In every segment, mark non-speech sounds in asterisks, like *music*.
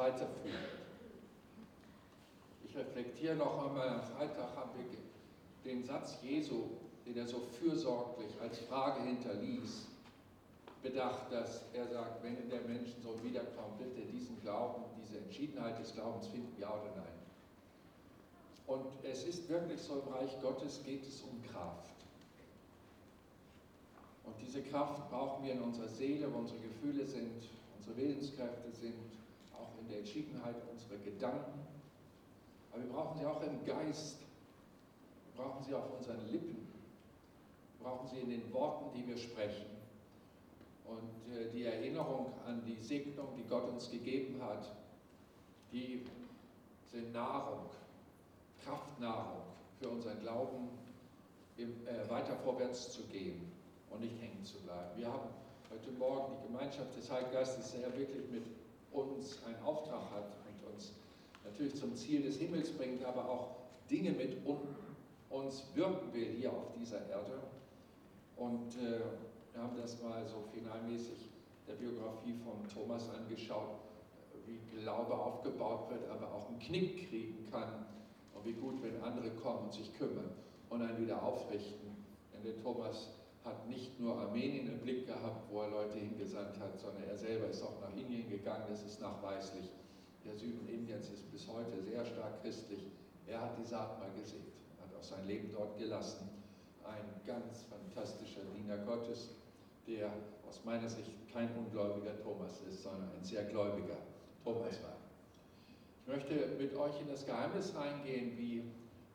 ist weiterführend. Ich reflektiere noch einmal, am Freitag haben wir den Satz Jesu, den er so fürsorglich als Frage hinterließ, bedacht, dass er sagt, wenn der Menschensohn wiederkommt, wird er diesen Glauben, diese Entschiedenheit des Glaubens finden, ja oder nein. Und es ist wirklich so, im Reich Gottes geht es um Kraft. Und diese Kraft brauchen wir in unserer Seele, wo unsere Gefühle sind, unsere Willenskräfte sind, der Entschiedenheit unserer Gedanken. Aber wir brauchen sie auch im Geist. Wir brauchen sie auf unseren Lippen. Wir brauchen sie in den Worten, die wir sprechen. Und äh, die Erinnerung an die Segnung, die Gott uns gegeben hat, die sind Nahrung, Kraftnahrung für unseren Glauben, äh, weiter vorwärts zu gehen und nicht hängen zu bleiben. Wir haben heute Morgen die Gemeinschaft des Heiligen Geistes, der wirklich mit uns einen Auftrag hat und uns natürlich zum Ziel des Himmels bringt, aber auch Dinge mit uns wirken will hier auf dieser Erde. Und äh, wir haben das mal so finalmäßig der Biografie von Thomas angeschaut, wie Glaube aufgebaut wird, aber auch einen Knick kriegen kann. Und wie gut, wenn andere kommen und sich kümmern und einen wieder aufrichten. Denn der Thomas hat nicht nur Armenien im Blick gehabt, wo er Leute hingesandt hat, sondern er selber ist auch nach Indien gegangen, das ist nachweislich. Der Süden Indiens ist bis heute sehr stark christlich. Er hat die Saat mal gesät, hat auch sein Leben dort gelassen. Ein ganz fantastischer Diener Gottes, der aus meiner Sicht kein ungläubiger Thomas ist, sondern ein sehr gläubiger Thomas war. Ich möchte mit euch in das Geheimnis reingehen, wie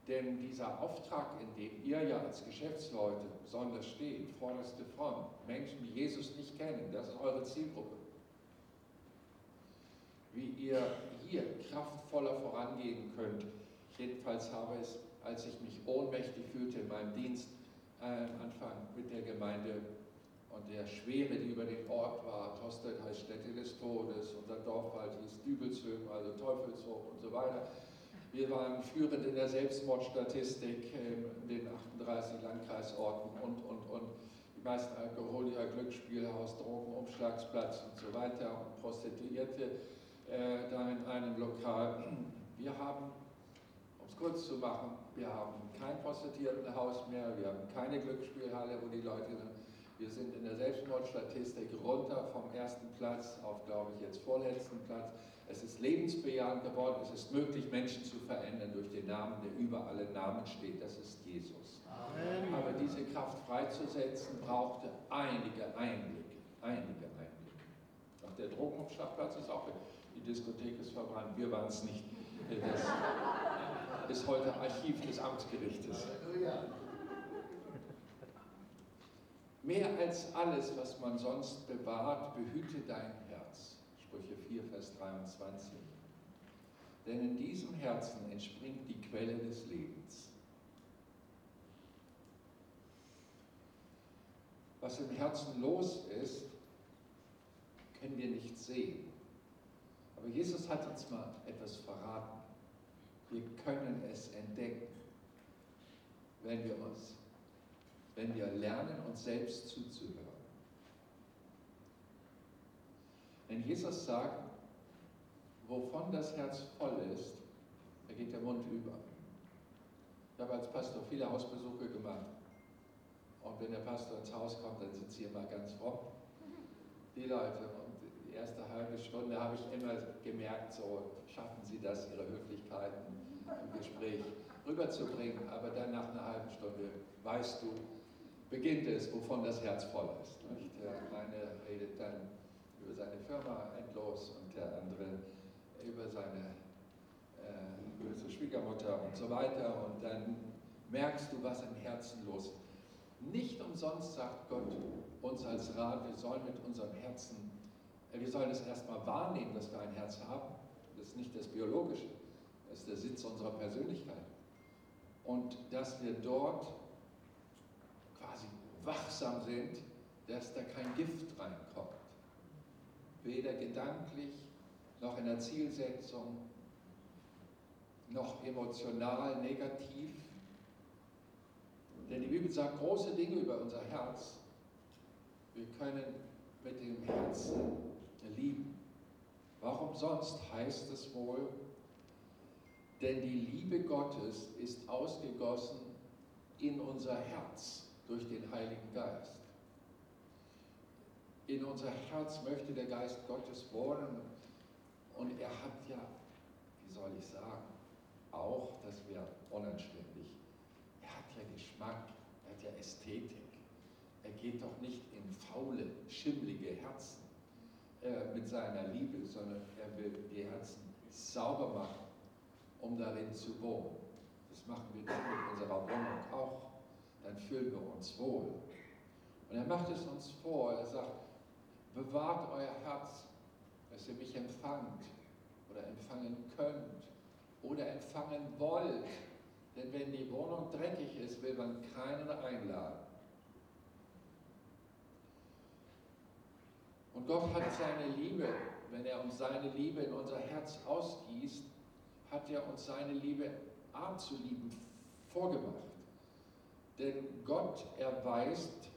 denn dieser Auftrag, in dem ihr ja als Geschäftsleute besonders steht, vorderste Front, Menschen, die Jesus nicht kennen, das ist eure Zielgruppe. Wie ihr hier kraftvoller vorangehen könnt. jedenfalls habe es, als ich mich ohnmächtig fühlte in meinem Dienst, äh, am Anfang mit der Gemeinde und der Schwere, die über den Ort war, Tostedt heißt Stätte des Todes, unser Dorfwald hieß Dübelshöhen, also Teufelshof und so weiter wir waren führend in der Selbstmordstatistik in den 38 Landkreisorten und, und, und. Die meisten Alkoholiker, Glücksspielhaus, Drogenumschlagsplatz und so weiter und Prostituierte äh, da in einem Lokal. Wir haben, um es kurz zu machen, wir haben kein Prostituiertenhaus mehr, wir haben keine Glücksspielhalle, wo die Leute sind. Wir sind in der Selbstmordstatistik runter vom ersten Platz auf, glaube ich, jetzt vorletzten Platz. Es ist lebensbejahend geworden. Es ist möglich, Menschen zu verändern durch den Namen, der über alle Namen steht. Das ist Jesus. Amen. Aber diese Kraft freizusetzen, brauchte einige Einblicke. Einige Einblicke. Auch der Drogenumschlagplatz ist auch, die Diskothek ist verbrannt. Wir waren es nicht. Das ist heute Archiv des Amtsgerichtes. Halleluja. Mehr als alles, was man sonst bewahrt, behüte dein. Sprüche 4, Vers 23. Denn in diesem Herzen entspringt die Quelle des Lebens. Was im Herzen los ist, können wir nicht sehen. Aber Jesus hat uns mal etwas verraten. Wir können es entdecken, wenn wir uns wenn wir lernen, uns selbst zuzuhören. Wenn Jesus sagt, wovon das Herz voll ist, da geht der Mund über. Ich habe als Pastor viele Hausbesuche gemacht. Und wenn der Pastor ins Haus kommt, dann sind sie immer ganz fromm, die Leute. Und die erste halbe Stunde habe ich immer gemerkt, so schaffen sie das, ihre Höflichkeiten im Gespräch rüberzubringen. Aber dann nach einer halben Stunde weißt du, beginnt es, wovon das Herz voll ist. Nicht? Der eine redet dann über seine Firma endlos und der andere über seine äh, böse Schwiegermutter und so weiter. Und dann merkst du, was im Herzen los ist. Nicht umsonst sagt Gott uns als Rat, wir sollen mit unserem Herzen, äh, wir sollen es erstmal wahrnehmen, dass wir ein Herz haben. Das ist nicht das Biologische, das ist der Sitz unserer Persönlichkeit. Und dass wir dort quasi wachsam sind, dass da kein Gift reinkommt. Weder gedanklich noch in der Zielsetzung, noch emotional negativ. Denn die Bibel sagt große Dinge über unser Herz. Wir können mit dem Herzen lieben. Warum sonst heißt es wohl, denn die Liebe Gottes ist ausgegossen in unser Herz durch den Heiligen Geist. In unser Herz möchte der Geist Gottes wohnen und er hat ja, wie soll ich sagen, auch, das wäre unanständig, er hat ja Geschmack, er hat ja Ästhetik. Er geht doch nicht in faule, schimmlige Herzen äh, mit seiner Liebe, sondern er will die Herzen sauber machen, um darin zu wohnen. Das machen wir mit unserer Wohnung auch. Dann fühlen wir uns wohl. Und er macht es uns vor. Er sagt, bewahrt euer Herz, dass ihr mich empfangt oder empfangen könnt oder empfangen wollt. Denn wenn die Wohnung dreckig ist, will man keinen einladen. Und Gott hat seine Liebe, wenn er uns seine Liebe in unser Herz ausgießt, hat er uns seine Liebe Art zu lieben vorgemacht. Denn Gott erweist,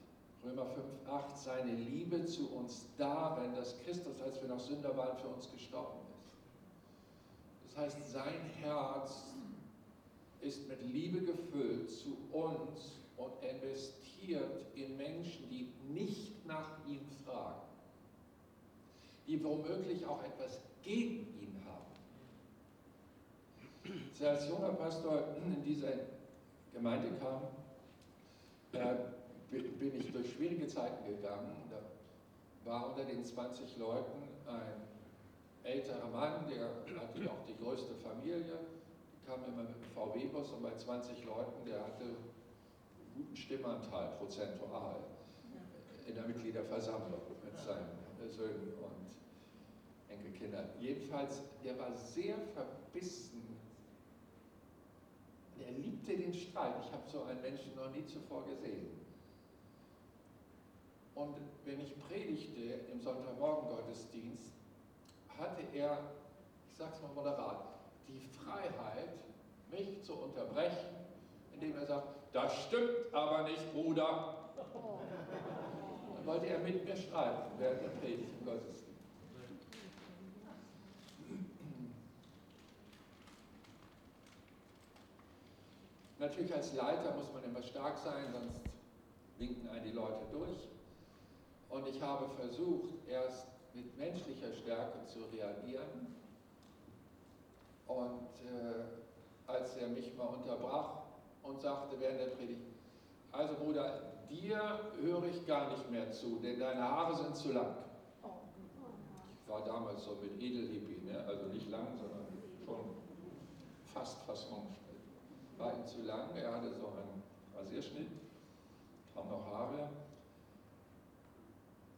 Römer 5, 8, seine Liebe zu uns darin, dass Christus, als wir noch Sünder waren, für uns gestorben ist. Das heißt, sein Herz ist mit Liebe gefüllt zu uns und investiert in Menschen, die nicht nach ihm fragen die womöglich auch etwas gegen ihn haben. Als er junger Pastor in diese Gemeinde kam, äh, bin ich durch schwierige Zeiten gegangen. Da war unter den 20 Leuten ein älterer Mann, der hatte auch die größte Familie, die kam immer mit dem VW-Bus und bei 20 Leuten, der hatte einen guten Stimmanteil prozentual in der Mitgliederversammlung mit seinen Söhnen und Enkelkindern. Jedenfalls, der war sehr verbissen. Er liebte den Streit. Ich habe so einen Menschen noch nie zuvor gesehen. Und wenn ich predigte im Sonntagmorgen-Gottesdienst, hatte er, ich sage es mal moderat, die Freiheit, mich zu unterbrechen, indem er sagt, das stimmt aber nicht, Bruder. Dann wollte er mit mir streiten während der Predigt im Gottesdienst. Natürlich als Leiter muss man immer stark sein, sonst winken einen die Leute durch. Und ich habe versucht, erst mit menschlicher Stärke zu reagieren. Und äh, als er mich mal unterbrach und sagte während der Predigt, also Bruder, dir höre ich gar nicht mehr zu, denn deine Haare sind zu lang. Ich war damals so mit Edelhippie, ne? also nicht lang, sondern schon fast Fassungsschnitt war ihm zu lang. Er hatte so einen Rasierschnitt, kaum noch Haare.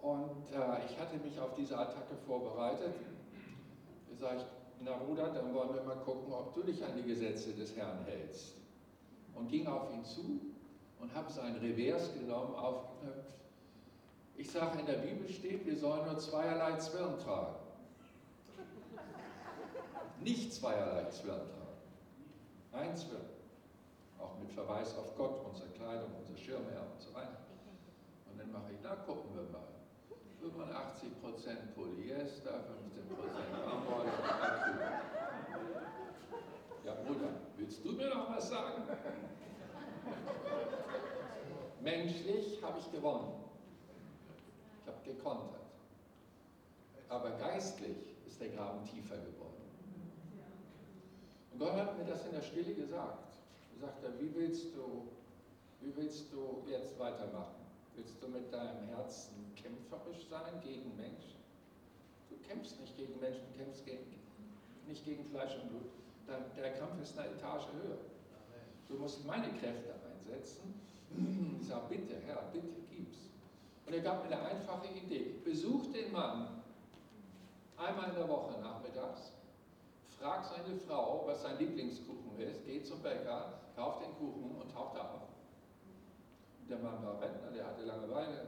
Und äh, ich hatte mich auf diese Attacke vorbereitet. Da sage ich, na Bruder, dann wollen wir mal gucken, ob du dich an die Gesetze des Herrn hältst. Und ging auf ihn zu und habe sein Revers genommen, aufgeknöpft. Ich sage, in der Bibel steht, wir sollen nur zweierlei Zwirn tragen. Nicht zweierlei Zwirn tragen. Ein Zwirn auch mit Verweis auf Gott, unsere Kleidung, unser Schirmherr und so weiter. Und dann mache ich, na gucken wir mal. 85% Polyester, 15% Baumwolle. Ja, Bruder, willst du mir noch was sagen? Menschlich habe ich gewonnen. Ich habe gekontert. Aber geistlich ist der Graben tiefer geworden. Und Gott hat mir das in der Stille gesagt sagt er, wie willst du, wie willst du jetzt weitermachen? Willst du mit deinem Herzen kämpferisch sein gegen Menschen? Du kämpfst nicht gegen Menschen, du kämpfst gegen, nicht gegen Fleisch und Blut. Dein, der Kampf ist eine Etage höher. Du musst meine Kräfte einsetzen. Ich sage, bitte, Herr, bitte gib's. Und er gab mir eine einfache Idee. Besuch den Mann einmal in der Woche nachmittags frag seine Frau, was sein Lieblingskuchen ist, geht zum Bäcker, kauft den Kuchen und taucht ab. Der Mann war Rentner, der hatte Langeweile.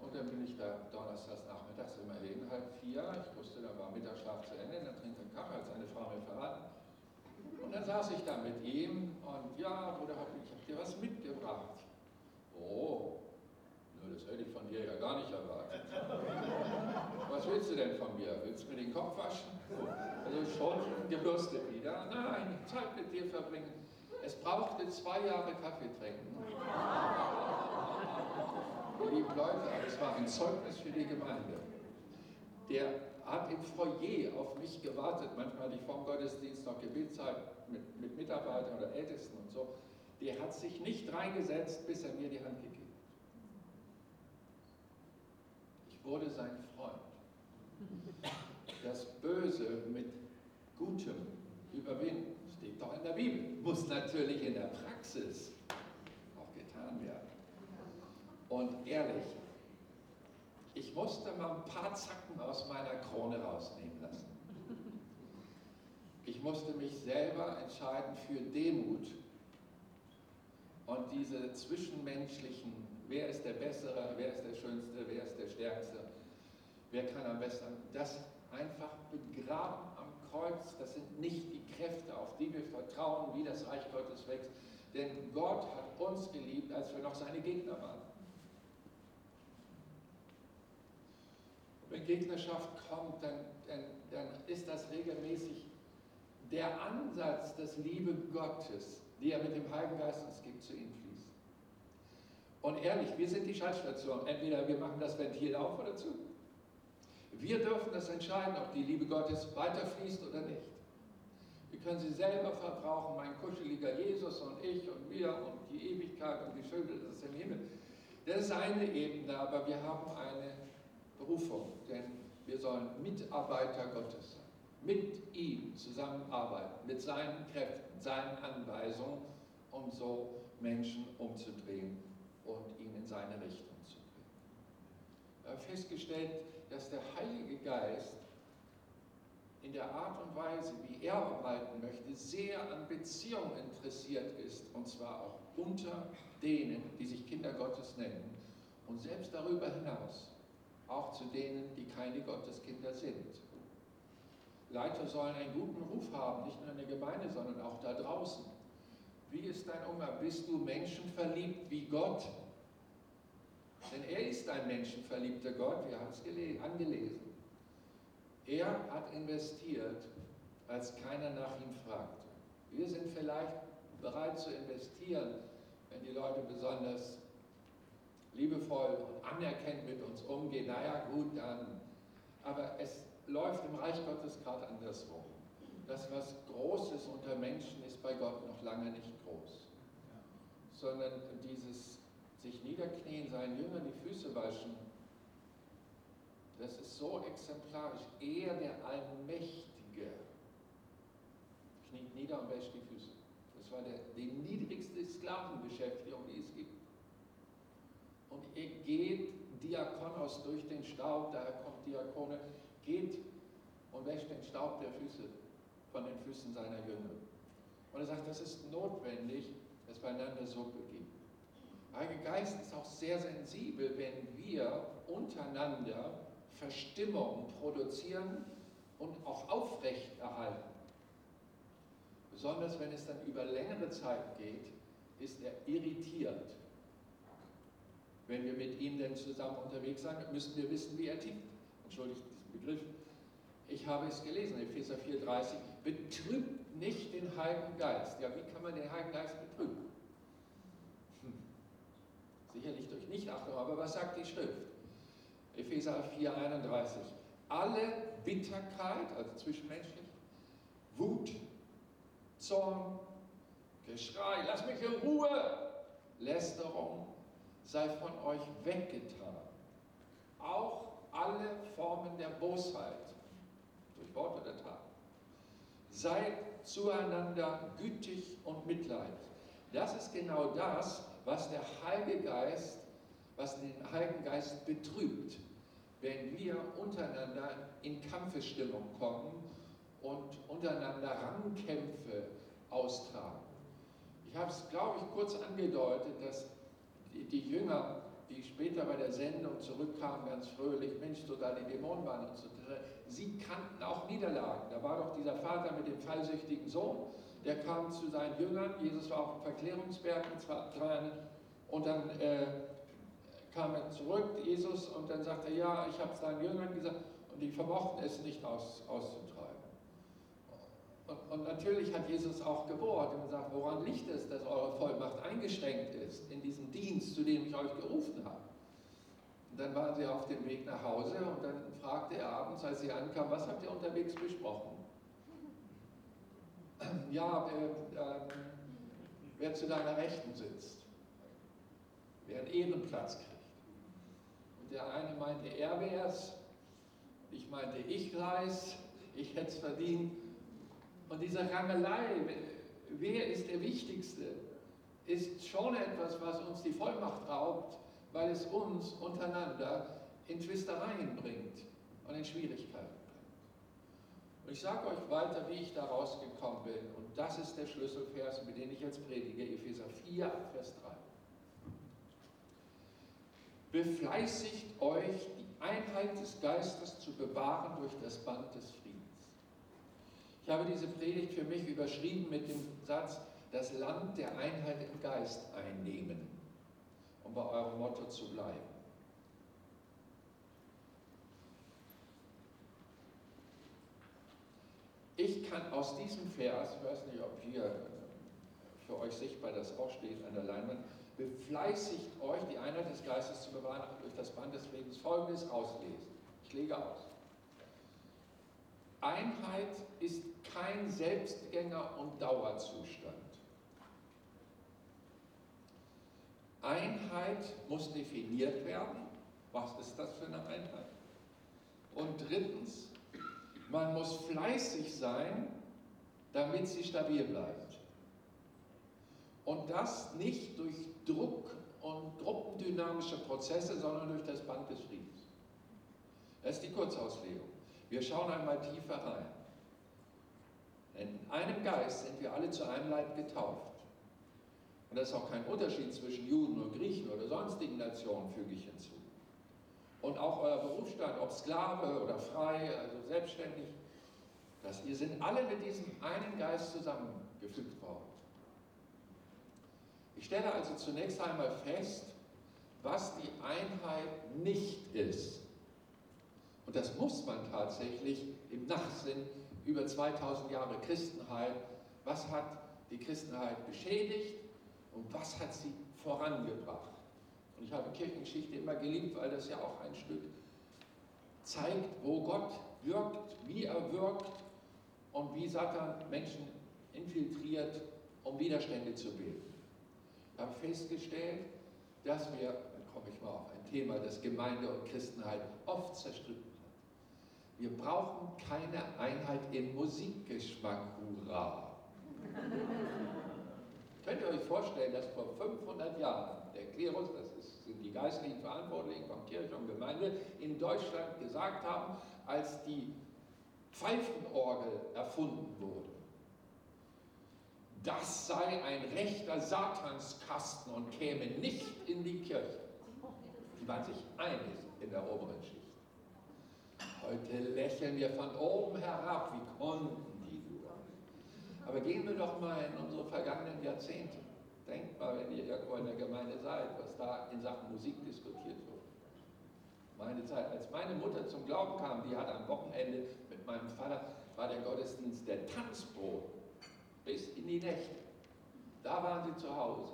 Und dann bin ich da donnerstags nachmittags immerhin, halb vier. Ich wusste, da war Mittagsschlaf zu Ende, dann trinkt er Kaffee, hat seine Frau mir verraten. Und dann saß ich da mit ihm und ja, Bruder, ich habe dir was mitgebracht. Oh, nur das hätte ich von dir ja gar nicht erwartet. du denn von mir? Willst du mir den Kopf waschen? Also schon gebürstet wieder. Nein, Zeit mit dir verbringen. Es brauchte zwei Jahre Kaffee trinken. Ihr lieben Leute, es war ein Zeugnis für die Gemeinde. Der hat im Foyer auf mich gewartet. Manchmal vor dem Gottesdienst noch Gebetszeit mit, mit Mitarbeitern oder Ältesten und so. Der hat sich nicht reingesetzt, bis er mir die Hand gegeben hat. Ich wurde sein Freund. Das Böse mit Gutem überwinden, steht doch in der Bibel, muss natürlich in der Praxis auch getan werden. Und ehrlich, ich musste mal ein paar Zacken aus meiner Krone rausnehmen lassen. Ich musste mich selber entscheiden für Demut und diese zwischenmenschlichen, wer ist der Bessere, wer ist der Schönste, wer ist der Stärkste, wer kann am besten, das einfach begraben Kreuz. Das sind nicht die Kräfte, auf die wir vertrauen, wie das Reich Gottes wächst. Denn Gott hat uns geliebt, als wir noch seine Gegner waren. Wenn Gegnerschaft kommt, dann, dann, dann ist das regelmäßig der Ansatz des Liebe Gottes, die er mit dem Heiligen Geist uns gibt, zu ihm fließt. Und ehrlich, wir sind die Schaltstation. Entweder wir machen das Ventil auf oder zu. Wir dürfen das entscheiden, ob die Liebe Gottes weiterfließt oder nicht. Wir können sie selber verbrauchen, mein kuscheliger Jesus und ich und wir und die Ewigkeit und die Schöne des im Himmel. Das ist eine Ebene, aber wir haben eine Berufung, denn wir sollen Mitarbeiter Gottes sein. Mit ihm zusammenarbeiten, mit seinen Kräften, seinen Anweisungen, um so Menschen umzudrehen und ihn in seine Richtung zu bringen. Wir haben festgestellt, dass der Heilige Geist in der Art und Weise, wie er arbeiten möchte, sehr an Beziehungen interessiert ist, und zwar auch unter denen, die sich Kinder Gottes nennen, und selbst darüber hinaus auch zu denen, die keine Gotteskinder sind. Leiter sollen einen guten Ruf haben, nicht nur in der Gemeinde, sondern auch da draußen. Wie ist dein Umgang? Bist du menschenverliebt wie Gott? Denn er ist ein menschenverliebter Gott, wir haben es angelesen. Er hat investiert, als keiner nach ihm fragte. Wir sind vielleicht bereit zu investieren, wenn die Leute besonders liebevoll und anerkennt mit uns umgehen, naja gut, dann. Aber es läuft im Reich Gottes gerade andersrum. Das, was Großes unter Menschen ist bei Gott noch lange nicht groß. Sondern dieses sich niederknien, seinen Jüngern die Füße waschen, das ist so exemplarisch. Er, der Allmächtige, kniet nieder und wäscht die Füße. Das war der, die niedrigste Sklavenbeschäftigung, die es gibt und er geht Diakonos durch den Staub, daher kommt Diakone, geht und wäscht den Staub der Füße von den Füßen seiner Jünger. Und er sagt, das ist notwendig, dass wir einander so begegnen. Der Heilige Geist ist auch sehr sensibel, wenn wir untereinander Verstimmung produzieren und auch aufrechterhalten. Besonders wenn es dann über längere Zeit geht, ist er irritiert wenn wir mit ihm denn zusammen unterwegs sind, müssen wir wissen, wie er tickt. Entschuldigt diesen Begriff. Ich habe es gelesen, Epheser 4,30. Betrübt nicht den Heiligen Geist. Ja, wie kann man den Heiligen Geist betrüben? Durch Nichtachtung, aber was sagt die Schrift? Epheser 4,31. Alle Bitterkeit, also zwischenmenschlich, Wut, Zorn, Geschrei, lass mich in Ruhe, Lästerung, sei von euch weggetan. Auch alle Formen der Bosheit, durch Wort oder Tat. Seid zueinander gütig und mitleidig. Das ist genau das, was der Heilige Geist, was den Heiligen Geist betrübt, wenn wir untereinander in Kampfestimmung kommen und untereinander Rangkämpfe austragen. Ich habe es, glaube ich, kurz angedeutet, dass die, Jünger, die später bei der Sendung zurückkamen, ganz fröhlich, Mensch, sogar die Dämonen waren und so, sie kannten auch Niederlagen. Da war doch dieser Vater mit dem fallsüchtigen Sohn, der kam zu seinen Jüngern, Jesus war auf dem Verklärungsberg mit zwei, und dann äh, kam er zurück, Jesus, und dann sagte er, ja, ich habe es seinen Jüngern gesagt, Und die vermochten es nicht aus, auszutreiben. Und, und, natürlich hat Jesus auch gebohrt und gesagt, woran liegt es, dass eure Vollmacht eingeschränkt ist in diesem Dienst, zu dem ich euch gerufen habe? Und dann waren sie auf dem Weg nach Hause und dann fragte er abends, als sie ankamen, was habt ihr unterwegs besprochen? Ja, äh, äh, wer zu deiner Rechten sitzt, wer einen Ehrenplatz kriegt. Der eine meinte, er wäre es, ich meinte, ich reis, ich hätte es verdient. Und diese Rangelei, wer ist der Wichtigste, ist schon etwas, was uns die Vollmacht raubt, weil es uns untereinander in Twistereien bringt und in Schwierigkeiten bringt. Und ich sage euch weiter, wie ich da rausgekommen bin. Und das ist der Schlüsselvers, mit dem ich jetzt predige, Epheser 4, Vers 3. Befleißigt euch, die Einheit des Geistes zu bewahren durch das Band des Friedens. Ich habe diese Predigt für mich überschrieben mit dem Satz, das Land der Einheit im Geist einnehmen, um bei eurem Motto zu bleiben. Ich kann aus diesem Vers, ich weiß nicht, ob hier für euch sichtbar das auch steht an der Leinwand, befleißigt euch, die Einheit des Geistes zu bewahren, durch das Band des Friedens folgendes auslesen. Ich lege aus. Einheit ist kein Selbstgänger und Dauerzustand. Einheit muss definiert werden. Was ist das für eine Einheit? Und drittens, man muss fleißig sein, damit sie stabil bleibt. Und das nicht durch Druck und gruppendynamische Prozesse, sondern durch das Band des Friedens. Das ist die Kurzauslegung. Wir schauen einmal tiefer rein. In einem Geist sind wir alle zu einem Leib getauft. Und das ist auch kein Unterschied zwischen Juden und Griechen oder sonstigen Nationen, füge ich hinzu. Und auch euer Berufsstand, ob Sklave oder frei, also selbstständig, dass ihr sind alle mit diesem einen Geist zusammengefügt worden. Ich stelle also zunächst einmal fest, was die Einheit nicht ist. Und das muss man tatsächlich im Nachsinn über 2000 Jahre Christenheit, was hat die Christenheit beschädigt und was hat sie vorangebracht. Und ich habe Kirchengeschichte immer geliebt, weil das ja auch ein Stück zeigt, wo Gott wirkt, wie er wirkt und wie Satan Menschen infiltriert, um Widerstände zu bilden. Ich habe festgestellt, dass wir, dann komme ich mal auf ein Thema, das Gemeinde und Christenheit oft zerstritten hat. Wir brauchen keine Einheit im Musikgeschmack, hurra. *laughs* Könnt ihr euch vorstellen, dass vor 500 Jahren der Klerus, das ist, sind die geistlichen Verantwortlichen von Kirche und Gemeinde, in Deutschland gesagt haben, als die Pfeifenorgel erfunden wurde, das sei ein rechter Satanskasten und käme nicht in die Kirche. Die waren sich einig in der oberen Schicht. Heute lächeln wir von oben herab, wie konnten die nur. Aber gehen wir doch mal in unsere vergangenen Jahrzehnte. Denkt mal, wenn ihr irgendwo in der Gemeinde seid, was da in Sachen Musik diskutiert wird. Meine Zeit, als meine Mutter zum Glauben kam, die hat am Wochenende mit meinem Vater, war der Gottesdienst der Tanzbrot bis in die Nächte. Da waren sie zu Hause.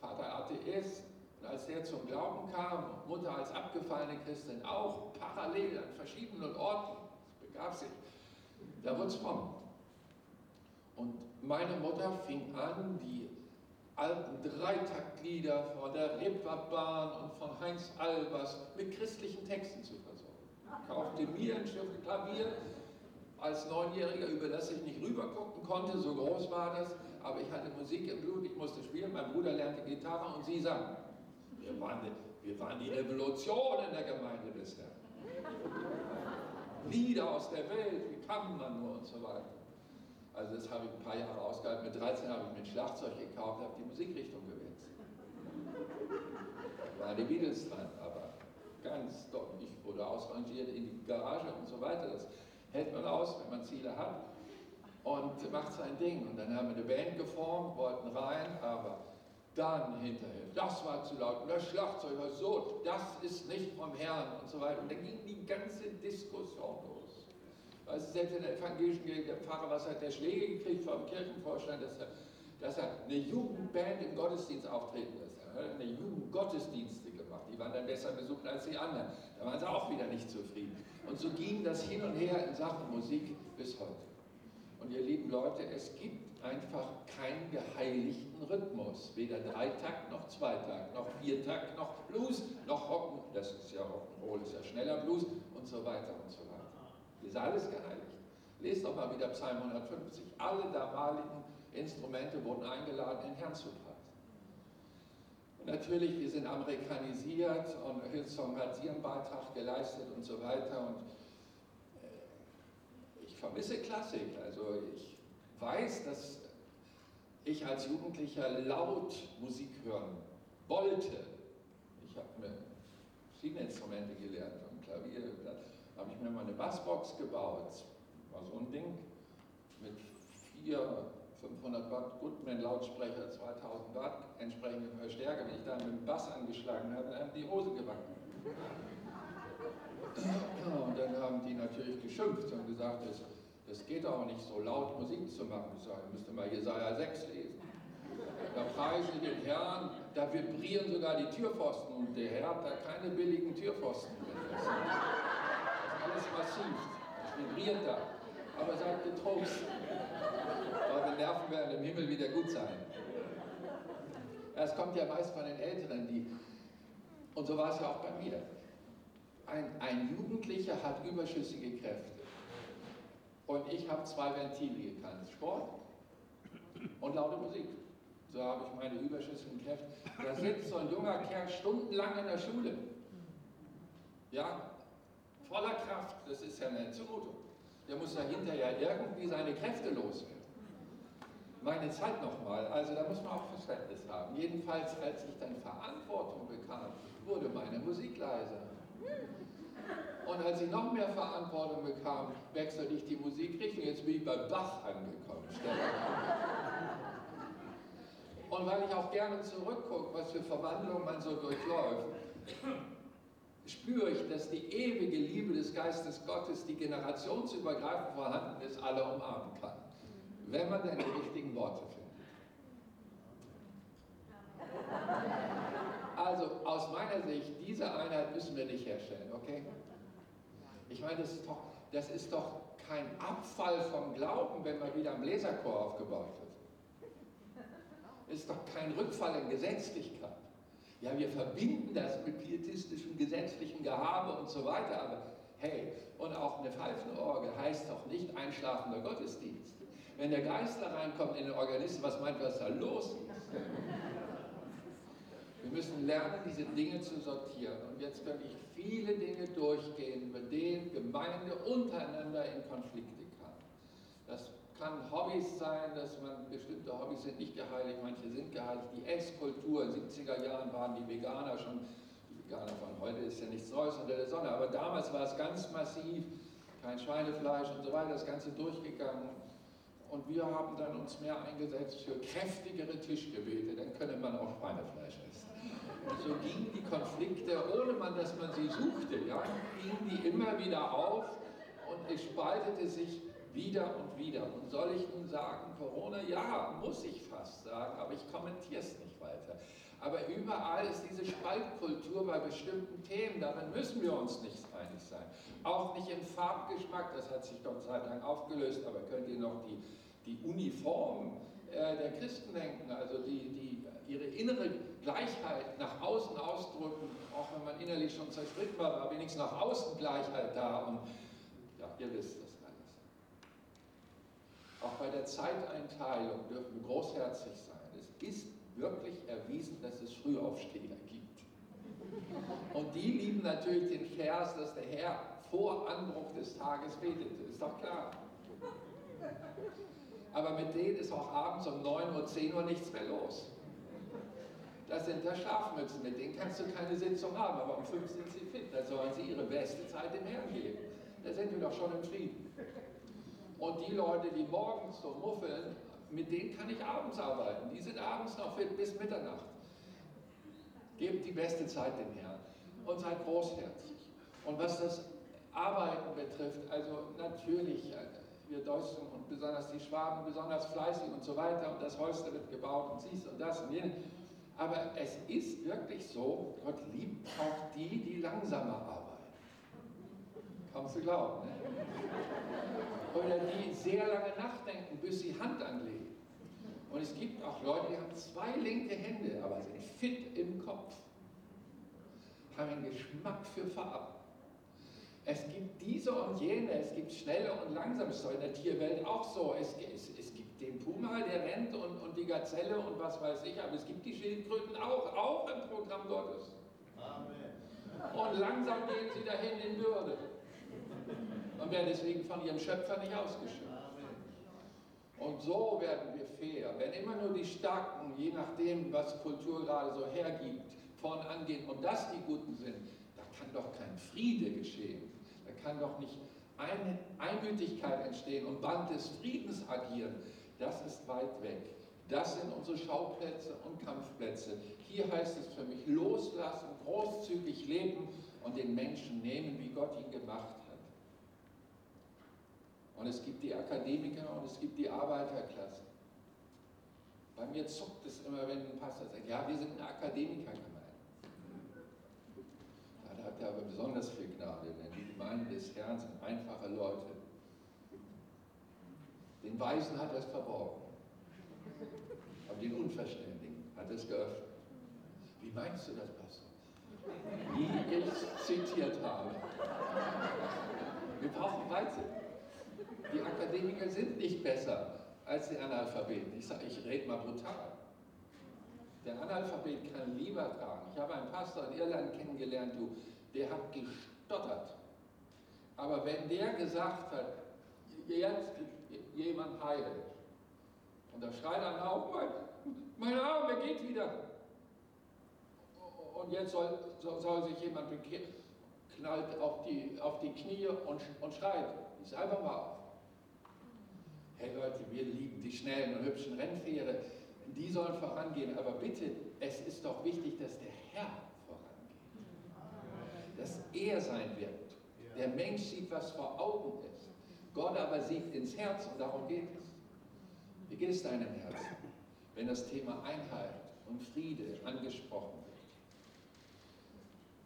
Vater Atheist, und als der zum Glauben kam, Mutter als abgefallene Christin auch, parallel an verschiedenen Orten, es begab sich, da wurde es fromm. Und meine Mutter fing an, die alten Dreitaktlieder von der Reeperbahn und von Heinz Albers mit christlichen Texten zu versorgen. Kaufte mir ein Stück Klavier als Neunjähriger, über das ich nicht rübergucken konnte, so groß war das, aber ich hatte Musik im Blut, ich musste spielen, mein Bruder lernte Gitarre und sie sang. Wir waren, die, wir waren die Revolution in der Gemeinde des Herrn. Lieder aus der Welt, wie kann man nur und so weiter. Also das habe ich ein paar Jahre ausgehalten. Mit 13 habe ich mir ein Schlagzeug gekauft, habe die Musikrichtung gewechselt. War die Beatles dran, aber ganz doch. Ich wurde ausrangiert in die Garage und so weiter. Das hält man aus, wenn man Ziele hat und macht sein Ding. Und dann haben wir eine Band geformt, wollten rein, aber Dann hinterher, das war zu laut, und das Schlagzeug war so, das ist nicht vom Herrn und so weiter. Und dann ging die ganze Diskussion los. Du, selbst in der evangelischen Kirche, der Pfarrer, was hat der Schläge gekriegt vom Kirchenvorstand, dass er, dass er eine Jugendband im Gottesdienst auftreten lässt. Er hat eine Jugendgottesdienste die waren dann besser besucht als die anderen. Da waren sie auch wieder nicht zufrieden. Und so ging das hin und her in Sachen Musik bis heute. Und ihr lieben Leute, es gibt einfach keinen geheiligten Rhythmus. Weder Dreitakt noch Zweitakt, noch Viertakt, noch Blues, noch Rocken. Das ist ja Rock'n'Roll, ist ja schneller Blues und so weiter und so weiter. Das ist alles geheiligt. Lest doch mal wieder Psalm 150. Alle damaligen Instrumente wurden eingeladen, den Herrn zu preisen. Natürlich, wir sind amerikanisiert und Hillsong hat ihren Beitrag geleistet und so weiter. Und äh, ich vermisse Klassik. Also ich weiß, dass ich als Jugendlicher laut Musik hören wollte. Ich habe mir verschiedene Instrumente gelernt, vom Klavier, da habe ich mir mal eine Bassbox gebaut. War so ein Ding mit vier 500 Watt Goodman Lautsprecher, 2000 Watt, entsprechende Verstärker. Wenn ich da mit dem Bass angeschlagen habe, dann haben die Hose gebacken. Und dann haben die natürlich geschimpft und gesagt, das, das geht auch nicht so laut Musik zu machen. Ich sage, müsste mal Jesaja 6 lesen. Da preisen den Herrn, da vibrieren sogar die Türpfosten und der Herr hat da keine billigen Türpfosten. Das ist alles massiv, das vibriert da. Aber sagt getrost, eure Nerven werden im Himmel wieder gut sein. Es kommt ja meist von den Älteren, die, und so war es ja auch bei mir. Ein, ein Jugendlicher hat überschüssige Kräfte. Und ich habe zwei Ventile gekannt, Sport und laute Musik. So habe ich meine überschüssigen Kräfte. Da sitzt so ein junger Kerl stundenlang in der Schule. Ja, voller Kraft, das ist ja eine Zumutung. Der muss ja hinterher irgendwie seine Kräfte loswerden meine Zeit nochmal. Also da muss man auch Verständnis haben. Jedenfalls, als ich dann Verantwortung bekam, wurde meine Musik leiser. Und als ich noch mehr Verantwortung bekam, wechselte ich die Musikrichtung. Jetzt bin ich bei Bach angekommen. Und weil ich auch gerne zurückgucke, was für Verwandlungen man so durchläuft, spüre ich, dass die ewige Liebe des Geistes Gottes, die generationsübergreifend vorhanden ist, alle umarmen kann wenn man denn die richtigen Worte findet. Also aus meiner Sicht, diese Einheit müssen wir nicht herstellen, okay? Ich meine, das ist doch, das ist doch kein Abfall vom Glauben, wenn man wieder am Bläserchor aufgebaut wird. Ist doch kein Rückfall in Gesetzlichkeit. Ja, wir verbinden das mit pietistischem, gesetzlichem Gehabe und so weiter, aber hey, und auch eine Pfeifenorgel heißt doch nicht einschlafender Gottesdienst. Wenn der Geist da reinkommt in den Organismus, was meint, was da los ist? Wir müssen lernen, diese Dinge zu sortieren. Und jetzt könnte ich viele Dinge durchgehen, über denen Gemeinde untereinander in Konflikte kann. Hobbys sein, dass man bestimmte Hobbys sind nicht geheiligt, manche sind geheiligt. Die Esskultur, in den 70er Jahren waren die Veganer schon, die Veganer von heute ist ja nichts Neues unter der Sonne, aber damals war es ganz massiv, kein Schweinefleisch und so weiter, das Ganze durchgegangen. Und wir haben dann uns mehr eingesetzt für kräftigere Tischgebete, dann könne man auch Schweinefleisch essen. Und so gingen die Konflikte, ohne man, dass man sie suchte, ja, gingen die immer wieder auf und es spaltete sich wieder und wieder. Und soll ich nun sagen, Corona, ja, muss ich fast sagen, aber ich kommentiere es nicht weiter. Aber überall ist diese Spaltkultur bei bestimmten Themen, darin müssen wir uns nicht einig sein. Auch nicht im Farbgeschmack, das hat sich Gott sei Dank aufgelöst, aber könnt ihr noch die die Uniform äh, der Christen denken, also die, die ihre innere Gleichheit nach außen ausdrücken, auch wenn man innerlich schon zerstritten war, war wenigstens nach außen Gleichheit da und ja, ihr wisst alles. Auch bei der Zeiteinteilung dürfen wir großherzig sein. Es ist wirklich erwiesen, dass es Frühaufsteher gibt. Und die lieben natürlich den Vers, dass der Herr vor Anbruch des Tages betete. Ist doch klar aber mit denen ist auch abends um 9 Uhr, 10 Uhr nichts mehr los. Das sind da Schlafmützen, mit denen kannst du keine Sitzung haben, aber um 5 sind sie fit, da sollen sie ihre beste Zeit dem Herrn geben. Da sind wir doch schon im Frieden. Und die Leute, die morgens so muffeln, mit denen kann ich abends arbeiten. Die sind abends noch fit bis Mitternacht. Gebt die beste Zeit dem Herrn und seid großherzig. Und was das Arbeiten betrifft, also natürlich, äh, wir Deutschen und besonders die Schwaben besonders fleißig und so weiter und das Häusle wird gebaut und dies und das und jenes. Aber es ist wirklich so, Gott liebt auch die, die langsamer arbeiten. Kannst du glauben. Ne? Oder die sehr lange nachdenken, bis sie Hand anlegen. Und es gibt auch Leute, die haben zwei linke Hände, aber sind fit im Kopf. Haben einen Geschmack für Farben. Es gibt diese und jene, es gibt schnelle und langsame, ist doch in der Tierwelt auch so. Es, es, es gibt den Puma, der rennt und, und die Gazelle und was weiß ich, aber es gibt die Schildkröten auch, auch im Programm Gottes. Amen. Und langsam gehen sie dahin in Würde und werden deswegen von ihrem Schöpfer nicht ausgeschöpft. Und so werden wir fair. Wenn immer nur die Starken, je nachdem, was Kultur gerade so hergibt, vorn angehen und das die Guten sind, da kann doch kein Friede geschehen. Da kann doch nicht eine Einmütigkeit entstehen und Band des Friedens agieren. Das ist weit weg. Das sind unsere Schauplätze und Kampfplätze. Hier heißt es für mich loslassen, großzügig leben und den Menschen nehmen, wie Gott ihn gemacht hat. Und es gibt die Akademiker und es gibt die Arbeiterklasse. Bei mir zuckt es immer, wenn ein Pastor sagt, ja, wir sind eine Akademikergemeinde. Da hat er aber besonders viel Gnade, denn die Gemeinden des Herrn sind einfache Leute. Den Weisen hat er es verborgen, aber den Unverständigen hat er es geöffnet. Wie meinst du das, Pastor? Wie ich zitiert habe. Wir brauchen Weizen. Die Akademiker sind nicht besser als die Analphabeten. Ich sage, ich rede mal brutal. Der Analphabet kann lieber tragen. Ich habe einen Pastor in Irland kennengelernt, du, der hat gestottert. Aber wenn der gesagt hat, jetzt jemand heilen, und da schreit einer auf, mein, mein Arm, er geht wieder. Und jetzt soll, soll sich jemand bekehren, knallt auf die, auf die Knie und, und schreit. Ist einfach mal auf. Hey Leute, wir lieben die schnellen und hübschen Rennfähre, die sollen vorangehen, aber bitte, es ist doch wichtig, dass der Herr vorangeht. Dass er sein wird. Der Mensch sieht, was vor Augen ist. Gott aber sieht ins Herz und darum geht es. Wie geht es deinem Herzen, wenn das Thema Einheit und Friede angesprochen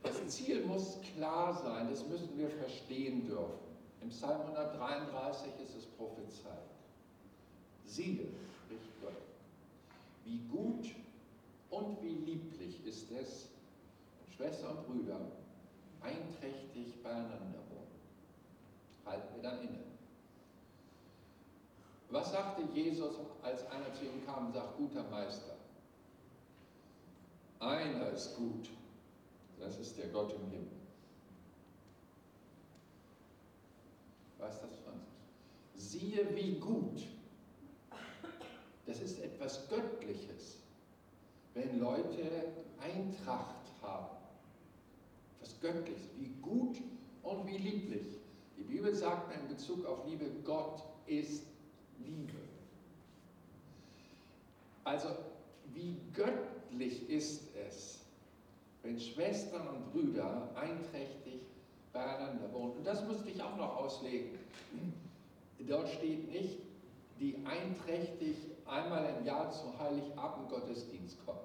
wird? Das Ziel muss klar sein, das müssen wir verstehen dürfen. Im Psalm 133 ist es prophezeit. Siehe, spricht Gott, wie gut und wie lieblich ist es, Schwester und Brüder einträchtig beieinander wohnen. Halten wir dann inne. Was sagte Jesus, als einer zu ihm kam und sagt, guter Meister? Einer ist gut, das ist der Gott im Himmel. Was das Französisch? Siehe, wie gut. Das ist etwas Göttliches, wenn Leute Eintracht haben. Etwas Göttliches, wie gut und wie lieblich. Die Bibel sagt in Bezug auf Liebe, Gott ist Liebe. Also, wie göttlich ist es, wenn Schwestern und Brüder einträchtig beieinander wohnen. Und das musste ich auch noch auslegen. Dort steht nicht, die einträchtig einmal im Jahr zu Heiligabend Gottesdienst kommen.